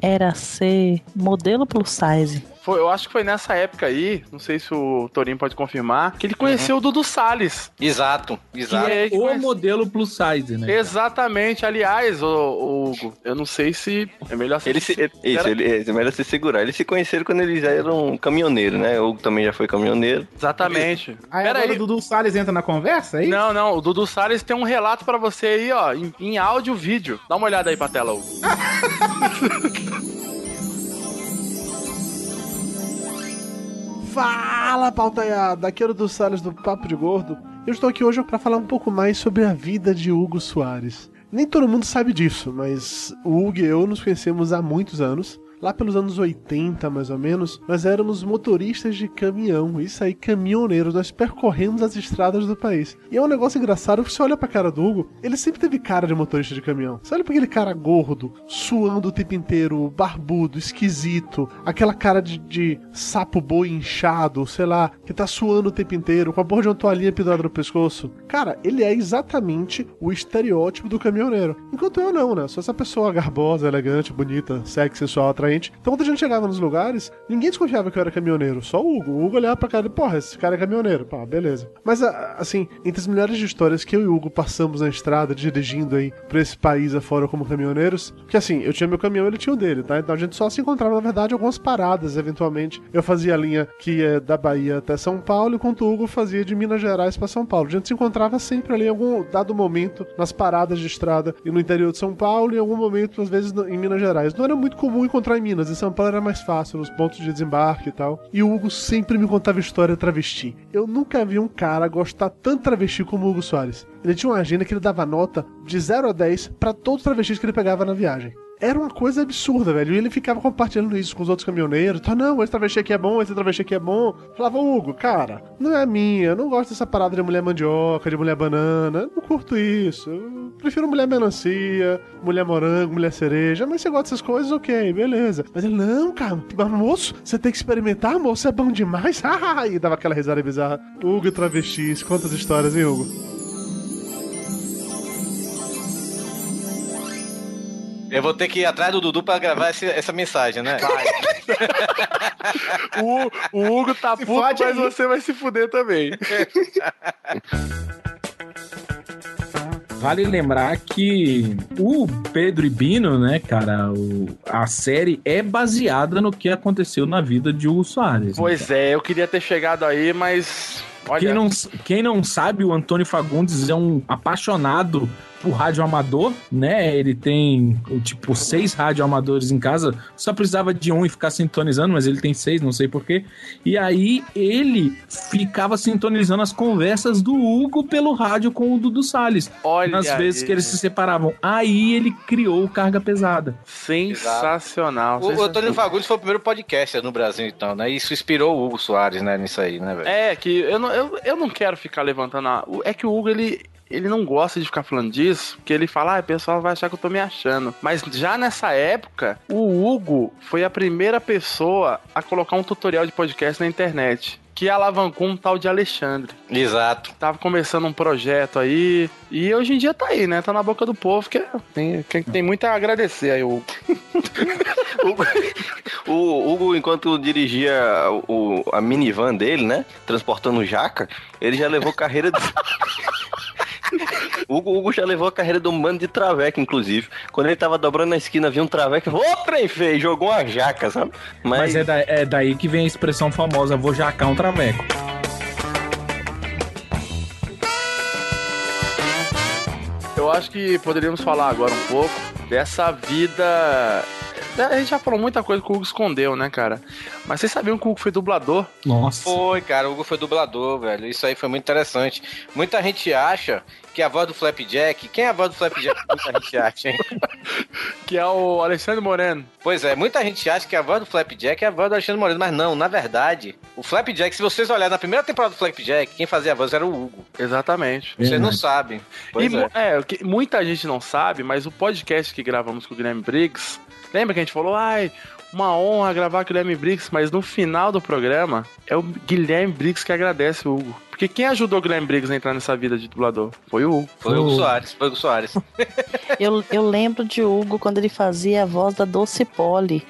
era ser modelo plus size. Foi, eu acho que foi nessa época aí, não sei se o Torinho pode confirmar, que ele conheceu o Dudu Salles. Exato, Que exato. é que o conhece- modelo plus size, né? Exatamente, aliás, o, o Hugo, eu não sei se é melhor Ele se, isso, ele, é melhor se segurar. Eles se conheceram quando eles já eram caminhoneiros, né? O Hugo também já foi caminhoneiro. Exatamente. Aí Pera agora aí. o Dudu Salles entra na conversa, aí? Não, não, o Dudu Salles tem um relato pra você aí, ó, em, em áudio e vídeo. Dá uma olhada aí pra tela, Hugo. Fala, pautaiada! Aqui é o dos Salles do Papo de Gordo. Eu estou aqui hoje para falar um pouco mais sobre a vida de Hugo Soares. Nem todo mundo sabe disso, mas o Hugo e eu nos conhecemos há muitos anos. Lá pelos anos 80, mais ou menos, nós éramos motoristas de caminhão. Isso aí, caminhoneiros. Nós percorremos as estradas do país. E é um negócio engraçado, porque você olha pra cara do Hugo, ele sempre teve cara de motorista de caminhão. Você olha pra aquele cara gordo, suando o tempo inteiro, barbudo, esquisito, aquela cara de, de sapo boi inchado, sei lá, que tá suando o tempo inteiro, com a porra de uma toalhinha pendurada no pescoço. Cara, ele é exatamente o estereótipo do caminhoneiro. Enquanto eu não, né? Sou essa pessoa garbosa, elegante, bonita, sexy, sensual, Então quando a gente chegava nos lugares, ninguém desconfiava que eu era caminhoneiro. Só o Hugo. O Hugo olhava pra cara e, porra, esse cara é caminhoneiro. Pá, beleza. Mas, assim, entre as milhares de histórias que eu e o Hugo passamos na estrada, dirigindo aí pra esse país afora como caminhoneiros, que assim, eu tinha meu caminhão ele tinha o dele, tá? Então a gente só se encontrava, na verdade, algumas paradas, eventualmente. Eu fazia a linha que é da Bahia até São Paulo, enquanto o Hugo fazia de Minas Gerais pra São Paulo. A gente se encontrava sempre ali em algum dado momento, nas paradas de estrada e no interior de São Paulo, e em algum momento, às vezes, em Minas Gerais. Não era muito comum encontrar em Minas, em São Paulo era mais fácil, nos pontos de desembarque e tal. E o Hugo sempre me contava história travesti. Eu nunca vi um cara gostar tanto travesti como o Hugo Soares. Ele tinha uma agenda que ele dava nota de 0 a 10 pra todos os travestis que ele pegava na viagem. Era uma coisa absurda, velho. E ele ficava compartilhando isso com os outros caminhoneiros. Tá, não, esse travesti aqui é bom, esse travesti aqui é bom. Falava, Hugo, cara, não é minha. Eu não gosto dessa parada de mulher mandioca, de mulher banana. Eu não curto isso. Eu prefiro mulher melancia, mulher morango, mulher cereja. Mas você gosta dessas coisas, ok, beleza. Mas ele, não, cara, moço, você tem que experimentar, moço, é bom demais. e dava aquela risada bizarra. Hugo travestis, quantas histórias, hein, Hugo? Eu vou ter que ir atrás do Dudu pra gravar esse- essa mensagem, né? O, o Hugo tá puto, fode mas aí. você vai se fuder também. Vale lembrar que o Pedro e Bino, né, cara, o- a série é baseada no que aconteceu na vida de Hugo Soares. Pois é, eu queria ter chegado aí, mas. Olha, Quem não, quem não sabe, o Antônio Fagundes é um apaixonado tipo rádio amador, né? Ele tem tipo seis rádio amadores em casa. Só precisava de um e ficar sintonizando, mas ele tem seis, não sei porquê. E aí ele ficava sintonizando as conversas do Hugo pelo rádio com o Dudu Salles. Olha nas vezes aí. que eles se separavam. Aí ele criou o Carga Pesada. Sensacional. O, o Antônio Fagundes foi o primeiro podcaster no Brasil, então, né? Isso inspirou o Hugo Soares, né, nisso aí, né, velho? É, que eu não, eu, eu não quero ficar levantando a... É que o Hugo, ele, ele não gosta de ficar falando disso, porque ele fala, ah, o pessoal vai achar que eu tô me achando. Mas já nessa época, o Hugo foi a primeira pessoa a colocar um tutorial de podcast na internet. Que alavancou um tal de Alexandre. Exato. Tava começando um projeto aí. E hoje em dia tá aí, né? Tá na boca do povo, que tem, que tem muito a agradecer aí, o O Hugo, enquanto dirigia o, a minivan dele, né? Transportando jaca, ele já levou carreira de. O Hugo, Hugo já levou a carreira de um bando de traveco, inclusive. Quando ele tava dobrando na esquina, viu um traveco, ô trem feio, jogou uma jaca, sabe? Mas, é, da- é daí que vem a expressão famosa: vou jacar um traveco. Eu acho que poderíamos falar agora um pouco dessa vida. É, A gente já falou muita coisa que o Hugo escondeu, né, cara? Mas vocês sabiam que o Hugo foi dublador? Nossa. Foi, cara, o Hugo foi dublador, velho. Isso aí foi muito interessante. Muita gente acha que a voz do Flapjack. Quem é a voz do Flapjack? Muita gente acha, hein? Que é o Alexandre Moreno. Pois é, muita gente acha que a voz do Flapjack é a voz do Alexandre Moreno, mas não, na verdade, o Flapjack, se vocês olharem na primeira temporada do Flapjack, quem fazia a voz era o Hugo. Exatamente. Vocês não sabem. Pois e, é. é, muita gente não sabe, mas o podcast que gravamos com o Guilherme Briggs, lembra que a gente falou, ai, uma honra gravar com o Guilherme Briggs, mas no final do programa é o Guilherme Briggs que agradece o Hugo. Porque quem ajudou o Guilherme Briggs a entrar nessa vida de dublador? Foi o Hugo. Foi o Hugo Soares, foi o Hugo Soares. Eu, eu lembro de Hugo quando ele fazia a voz da Doce Polly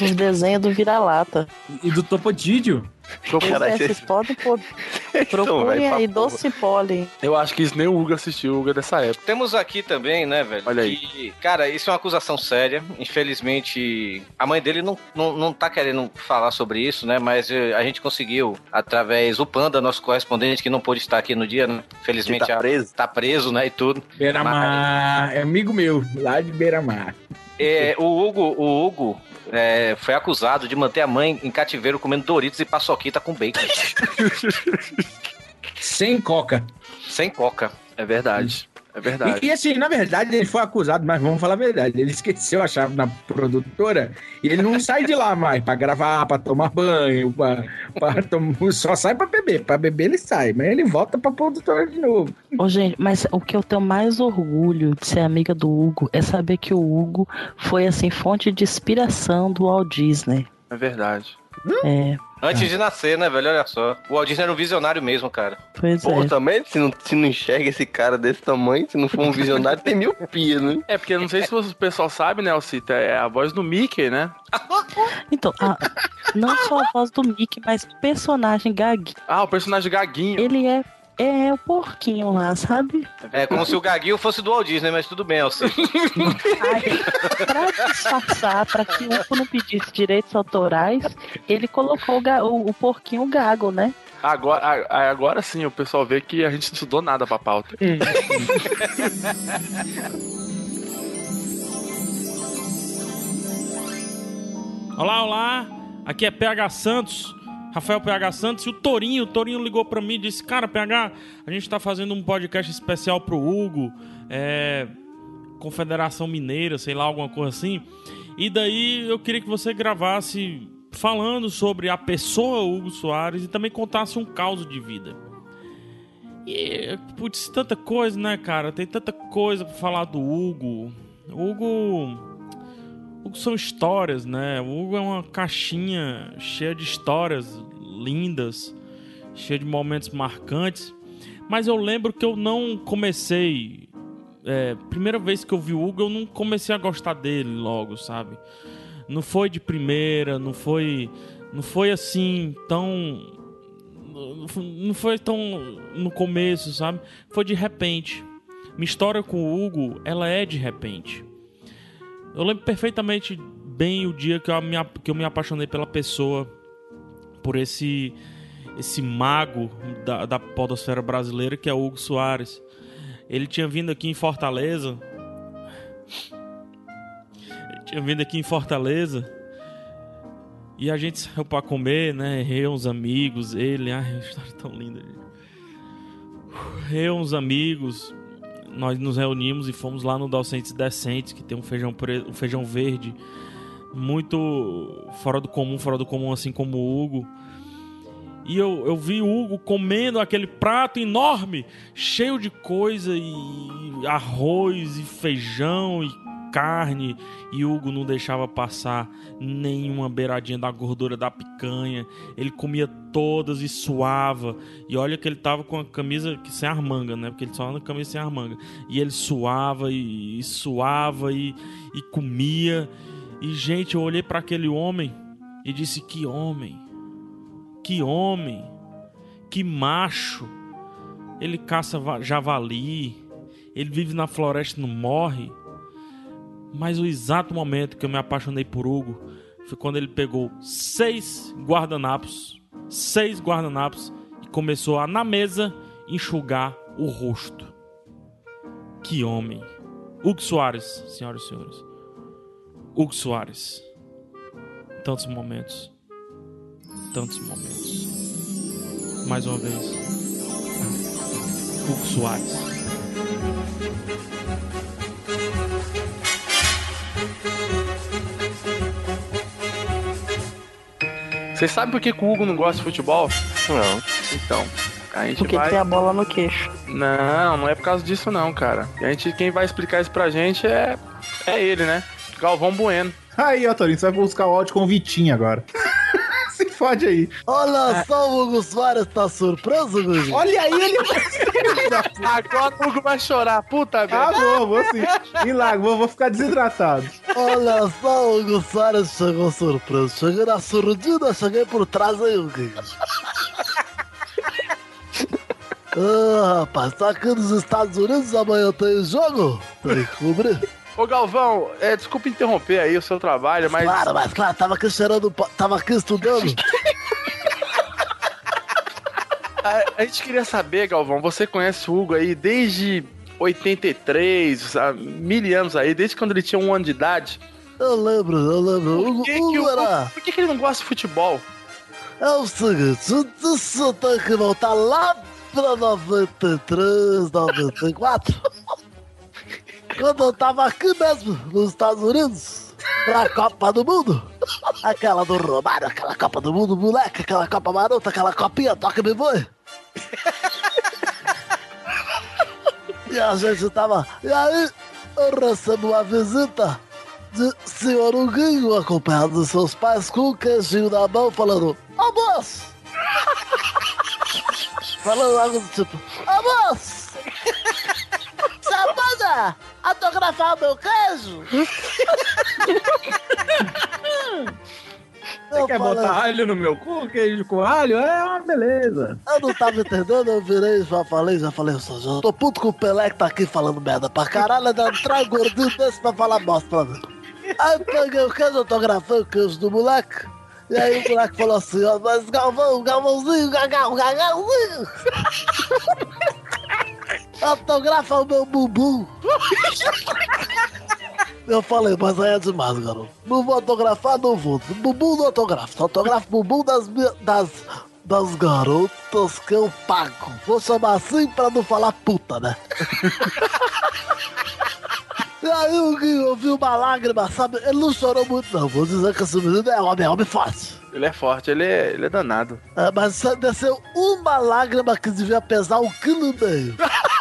nos desenhos do Vira-Lata. E do Topodídio. Pois é, vocês podem pôr. Procurem velho pra aí. Doce Polly. Eu acho que isso nem o Hugo assistiu, o Hugo é dessa época. Temos aqui também, né, velho? Olha aí. que, cara, isso é uma acusação séria. Infelizmente, a mãe dele não, não, não tá querendo falar sobre isso, né? Mas eh, a gente conseguiu, através do Panda, nosso correspondente, que não pôde estar aqui no dia, né? Infelizmente, Que tá a- preso. Tá preso, né? E tudo. Beira-Mar. É amigo meu, lá de Beira-Mar. É, o Hugo, o Hugo é, foi acusado de manter a mãe em cativeiro comendo Doritos e paçoquita com bacon. Sem coca. Sem coca. É verdade. É verdade. E, e assim, na verdade, ele foi acusado, mas vamos falar a verdade. Ele esqueceu a chave na produtora e ele não sai de lá mais pra gravar, pra tomar banho, pra, pra tom- só sai pra beber. Pra beber ele sai, mas ele volta pra produtora de novo. Ô, gente, mas o que eu tenho mais orgulho de ser amiga do Hugo é saber que o Hugo foi, assim, fonte de inspiração do Walt Disney. É verdade. É, Antes de nascer, né, velho? Olha só. O Walt Disney era um visionário mesmo, cara. pois Pô, é. também, se não, se não enxerga esse cara desse tamanho, se não for um visionário, tem miopia, né? É, porque eu não sei se o pessoal sabe, né, Alcita? É a voz do Mickey, né? Então, a- não só a voz do Mickey, mas o personagem Gag. Ah, o personagem Gaguinho. Ele é, é o porquinho lá, sabe? É como se o Gaguinho fosse do Walt Disney, mas tudo bem, Alci. Pra disfarçar, pra que o Hugo não pedisse direitos autorais, ele colocou o, ga- o- o porquinho gago, né? Agora, agora sim, o pessoal vê que a gente não estudou nada pra pauta. Olá, olá. Aqui é PH Santos, Rafael PH Santos e o Torinho. O Torinho ligou pra mim e disse: Cara, PH, a gente tá fazendo um podcast especial pro Hugo, é, Confederação Mineira, sei lá, alguma coisa assim. E daí eu queria que você gravasse falando sobre a pessoa Hugo Soares e também contasse um caos de vida. E, putz, tanta coisa, né, cara? Tem tanta coisa pra falar do Hugo. Hugo. Hugo são histórias, né? O Hugo é uma caixinha cheia de histórias lindas, cheia de momentos marcantes. Mas eu lembro que eu não comecei. É, primeira vez que eu vi o Hugo, eu não comecei a gostar dele logo, sabe? Não foi de primeira, não foi. Não foi assim tão. Não foi tão no começo, sabe? Foi de repente. Minha história com o Hugo, ela é de repente. Eu lembro perfeitamente bem o dia que eu me, que eu me apaixonei pela pessoa, por esse esse mago da, da podosfera brasileira que é o Hugo Soares. Ele tinha vindo aqui em Fortaleza. Ele tinha vindo aqui em Fortaleza. E a gente saiu pra comer, né? Eu, uns amigos, ele. Ai, uma história tão linda. Eu, uns amigos. Nós nos reunimos e fomos lá no Docentes Decentes, que tem um feijão, um feijão verde muito fora do comum, fora do comum, assim como o Hugo. E eu, eu vi o Hugo comendo aquele prato enorme, cheio de coisa, e arroz, e feijão, e carne. E Hugo não deixava passar nenhuma beiradinha da gordura da picanha. Ele comia todas e suava. E olha que ele tava com a camisa sem mangas, né? Porque ele só anda com a camisa sem mangas. E ele suava e, e suava e, e comia. E, gente, eu olhei para aquele homem e disse: Que homem, que homem, que macho. Ele caça va- javali, ele vive na floresta e não morre. Mas o exato momento que eu me apaixonei por Hugo foi quando ele pegou seis guardanapos, seis guardanapos e começou a, na mesa, enxugar o rosto. Que homem. Hugo Soares, senhoras e senhores. Hugo Soares. Tantos momentos. Tantos momentos. Mais uma vez. Hugo Soares. Vocês sabem por que, o Hugo não gosta de futebol? Não. Então, a gente Porque vai... tem a bola no queixo. Não, não é por causa disso não, cara. A gente, quem vai explicar isso pra gente é, é ele, né? Galvão Bueno. Aí, ó, Torinho, você vai buscar o áudio com o Vitinho agora. Fode aí. Olha só, o Hugo Soares tá surpreso, Gugu. Olha aí, ele Agora o Hugo vai chorar, puta merda. Ah, vou, vou sim. E lá, vou, vou ficar desidratado. Olha só, o Hugo Soares chegou surpreso. Cheguei na surdina, cheguei por trás aí, Hugo. Ah, rapaz, tá aqui nos Estados Unidos, amanhã tem jogo? Tem que cobrir. Ô Galvão, é, desculpa interromper aí o seu trabalho, mas. Claro, mas claro, tava aqui cheirando, tava aqui estudando. A, a gente queria saber, Galvão, você conhece o Hugo aí desde 83, há mil anos aí, desde quando ele tinha um ano de idade. Eu lembro, eu lembro. O Hugo, que que Hugo o- era... Por que, que ele não gosta de futebol? É o seguinte, isso tem que voltar lá pra 93, 94. Quando eu tava aqui mesmo, nos Estados Unidos, pra Copa do Mundo. Aquela do Romário, aquela Copa do Mundo, moleque, aquela Copa marota, aquela copinha, toca me boi. E a gente tava. E aí, eu recebo uma visita de senhor Huguinho, acompanhado dos seus pais, com um queijinho na mão, falando: Ô moço! falando algo do tipo: Ô moço! Autografar o meu queijo? Você quer botar alho no meu cu, queijo com alho? É uma beleza. Eu não tava entendendo, eu virei, já falei, já falei, eu tô puto com o Pelé que tá aqui falando merda pra caralho, ainda traz gordinho desse pra falar bosta pra mim. Aí eu peguei o queijo, autografei o queijo do moleque, e aí o moleque falou assim, ó, mas Galvão, Galvãozinho, Gagal, Gagalzinho, autografa o meu bumbum. Eu falei, mas aí é demais, garoto. Não vou autografar, não vou. Bumbum não autografo. Só autografo bumbum das, das, das garotas que eu pago. Vou chamar assim pra não falar puta, né? E aí o Gui ouviu uma lágrima, sabe? Ele não chorou muito, não. Vou dizer que esse menino é homem, é homem forte. Ele é forte, ele é, ele é danado. É, mas só desceu uma lágrima que devia pesar um quilo e meio.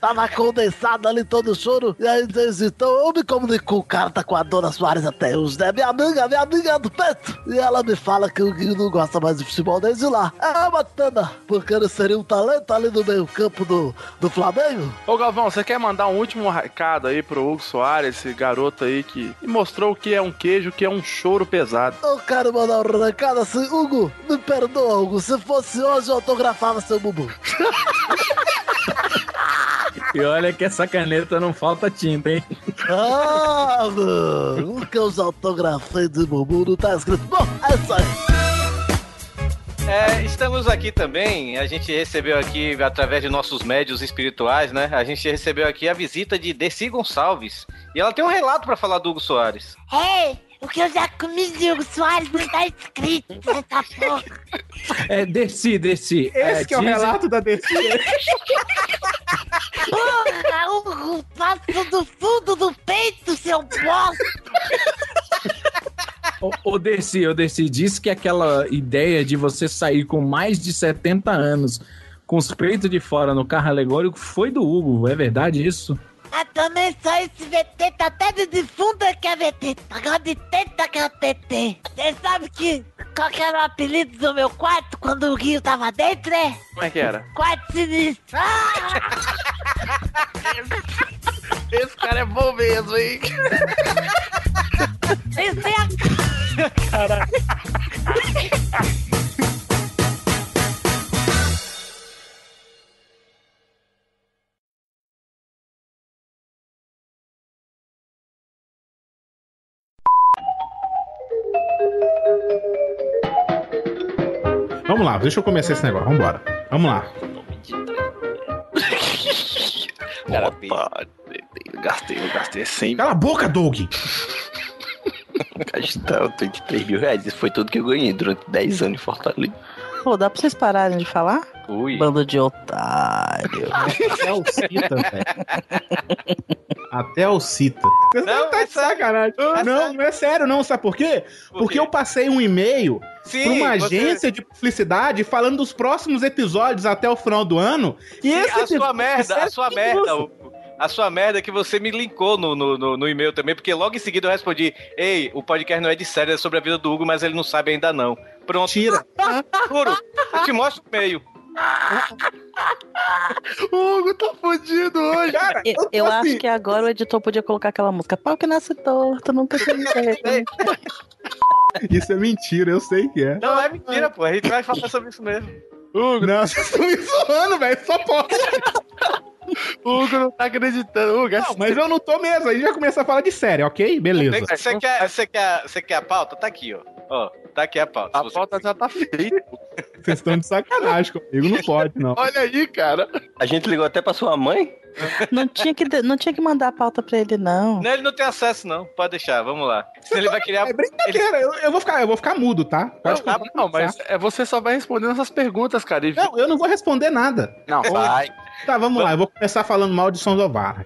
Tava condensado ali todo o choro. E aí, desde então, eu me comunico com o cara, tá com a dona Soares até hoje, né? Minha amiga, minha amiga do peito. E ela me fala que o Guinho não gosta mais de futebol desde lá. É uma pena, porque ele seria um talento ali no meio campo do, do Flamengo. Ô Galvão, você quer mandar um último recado aí pro Hugo Soares, esse garoto aí que mostrou o que é um queijo, o que é um choro pesado. Eu quero mandar um recado assim, Hugo, me perdoa, Hugo. Se fosse hoje, eu autografava seu bumbum. E olha que essa caneta não falta tinta, hein? Ah, mano, o que eu já autografei de bumbum não tá escrito. Bom, é isso aí. É, estamos aqui também. A gente recebeu aqui, através de nossos médios espirituais, né? A gente recebeu aqui a visita de Desi Gonçalves. E ela tem um relato pra falar do Hugo Soares. Ei, o que eu já comi de Hugo Soares não tá escrito nessa porra. É, desci, desci. Esse que é o dizem- relato da DC. Porra, Hugo, passo do fundo do peito, seu bosta. Ô, Dercy, ô Dercy, disse que aquela ideia de você sair com mais de 70 anos com os peitos de fora no carro alegórico foi do Hugo, é verdade isso? Ah, também só esse VT tá até de defunto que é VT. Agora de teta que é TT. Você sabe que qual que era o apelido do meu quarto quando o Rio tava dentro, é? Como é que era? Quarto sinistro. Ah! Esse cara é bom mesmo, hein? Isso é a... Caraca. Vamos lá, deixa eu começar esse negócio. Vambora. Vamos lá. Cara, eu gastei, eu gastei 100 Cala a boca, Doug! Castão, 23 mil reais. Isso foi tudo que eu ganhei durante 10 anos em Fortaleza. Pô, dá pra vocês pararem de falar? Ui. Bando de otário. Até o Cita, velho. Até o Cita. Você Não, tá é de sacanagem. não, não é sério, não. Sabe por quê? Porque eu passei um e-mail Sim, pra uma você- agência de publicidade falando dos próximos episódios até o final do ano. E Sim, esse a sua merda, a sua que merda. A sua merda é que você me linkou no, no, no, no e-mail também, porque logo em seguida eu respondi: Ei, o podcast não é de série, é sobre a vida do Hugo, mas ele não sabe ainda não. Pronto. Tira. Juro, eu te mostro o e-mail. O Hugo tá fudido hoje. Cara, Eu, eu acho que agora o editor podia colocar aquela música. Pau que nasce torto, nunca se vê. Isso é mentira, eu sei que é. Não, é mentira, pô. A gente vai falar sobre isso mesmo. Hugo. Não, vocês estão me zoando, velho. Só pode. O Hugo não tá acreditando. Hugo, é Não, mas eu não tô mesmo. Aí já começa a falar de série, ok? Beleza. Você quer, você, quer, você quer a pauta? Tá aqui, ó. Ó, tá aqui a pauta. A pauta já tá feita. Vocês estão de sacanagem comigo, não pode, não. Olha aí, cara. A gente ligou até pra sua mãe? Não tinha, que, não tinha que mandar a pauta pra ele, não. Não, ele não tem acesso, não. Pode deixar, vamos lá. Senão ele vai criar. É brincadeira, eu, eu vou ficar, eu vou ficar mudo, tá? Pode Não, não, mas é, você só vai respondendo essas perguntas, cara. E... Não, eu não vou responder nada. Não, vai. Tá, vamos lá. Eu vou começar falando mal de São Dovar.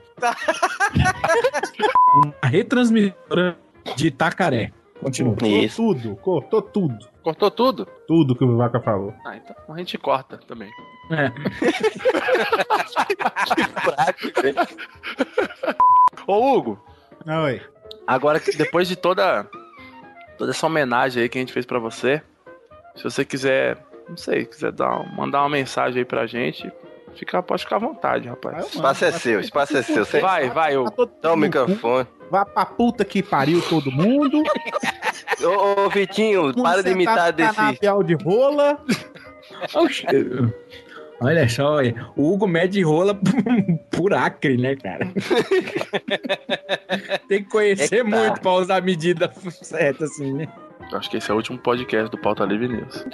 A retransmissora de Itacaré. Continua. Cortou tudo, cortou tudo. Cortou tudo? Tudo que o Vaca falou. Ah, então a gente corta também. É. Ô, Hugo. Oi. Agora que depois de toda, toda essa homenagem aí que a gente fez pra você, se você quiser, não sei, quiser dar, mandar uma mensagem aí pra gente, fica, pode ficar à vontade, rapaz. Espaço é seu, espaço é seu. Você- Vai, vai, Hugo. Dá o microfone. Vá pra puta que pariu todo mundo. Ô, ô, Vitinho, para de imitar desse. De rola. Olha só, o Hugo mede rola por acre, né, cara? Tem que conhecer É que tá. muito pra usar a medida certa, assim, né? Eu acho que esse é o último podcast do Pauta Livre News.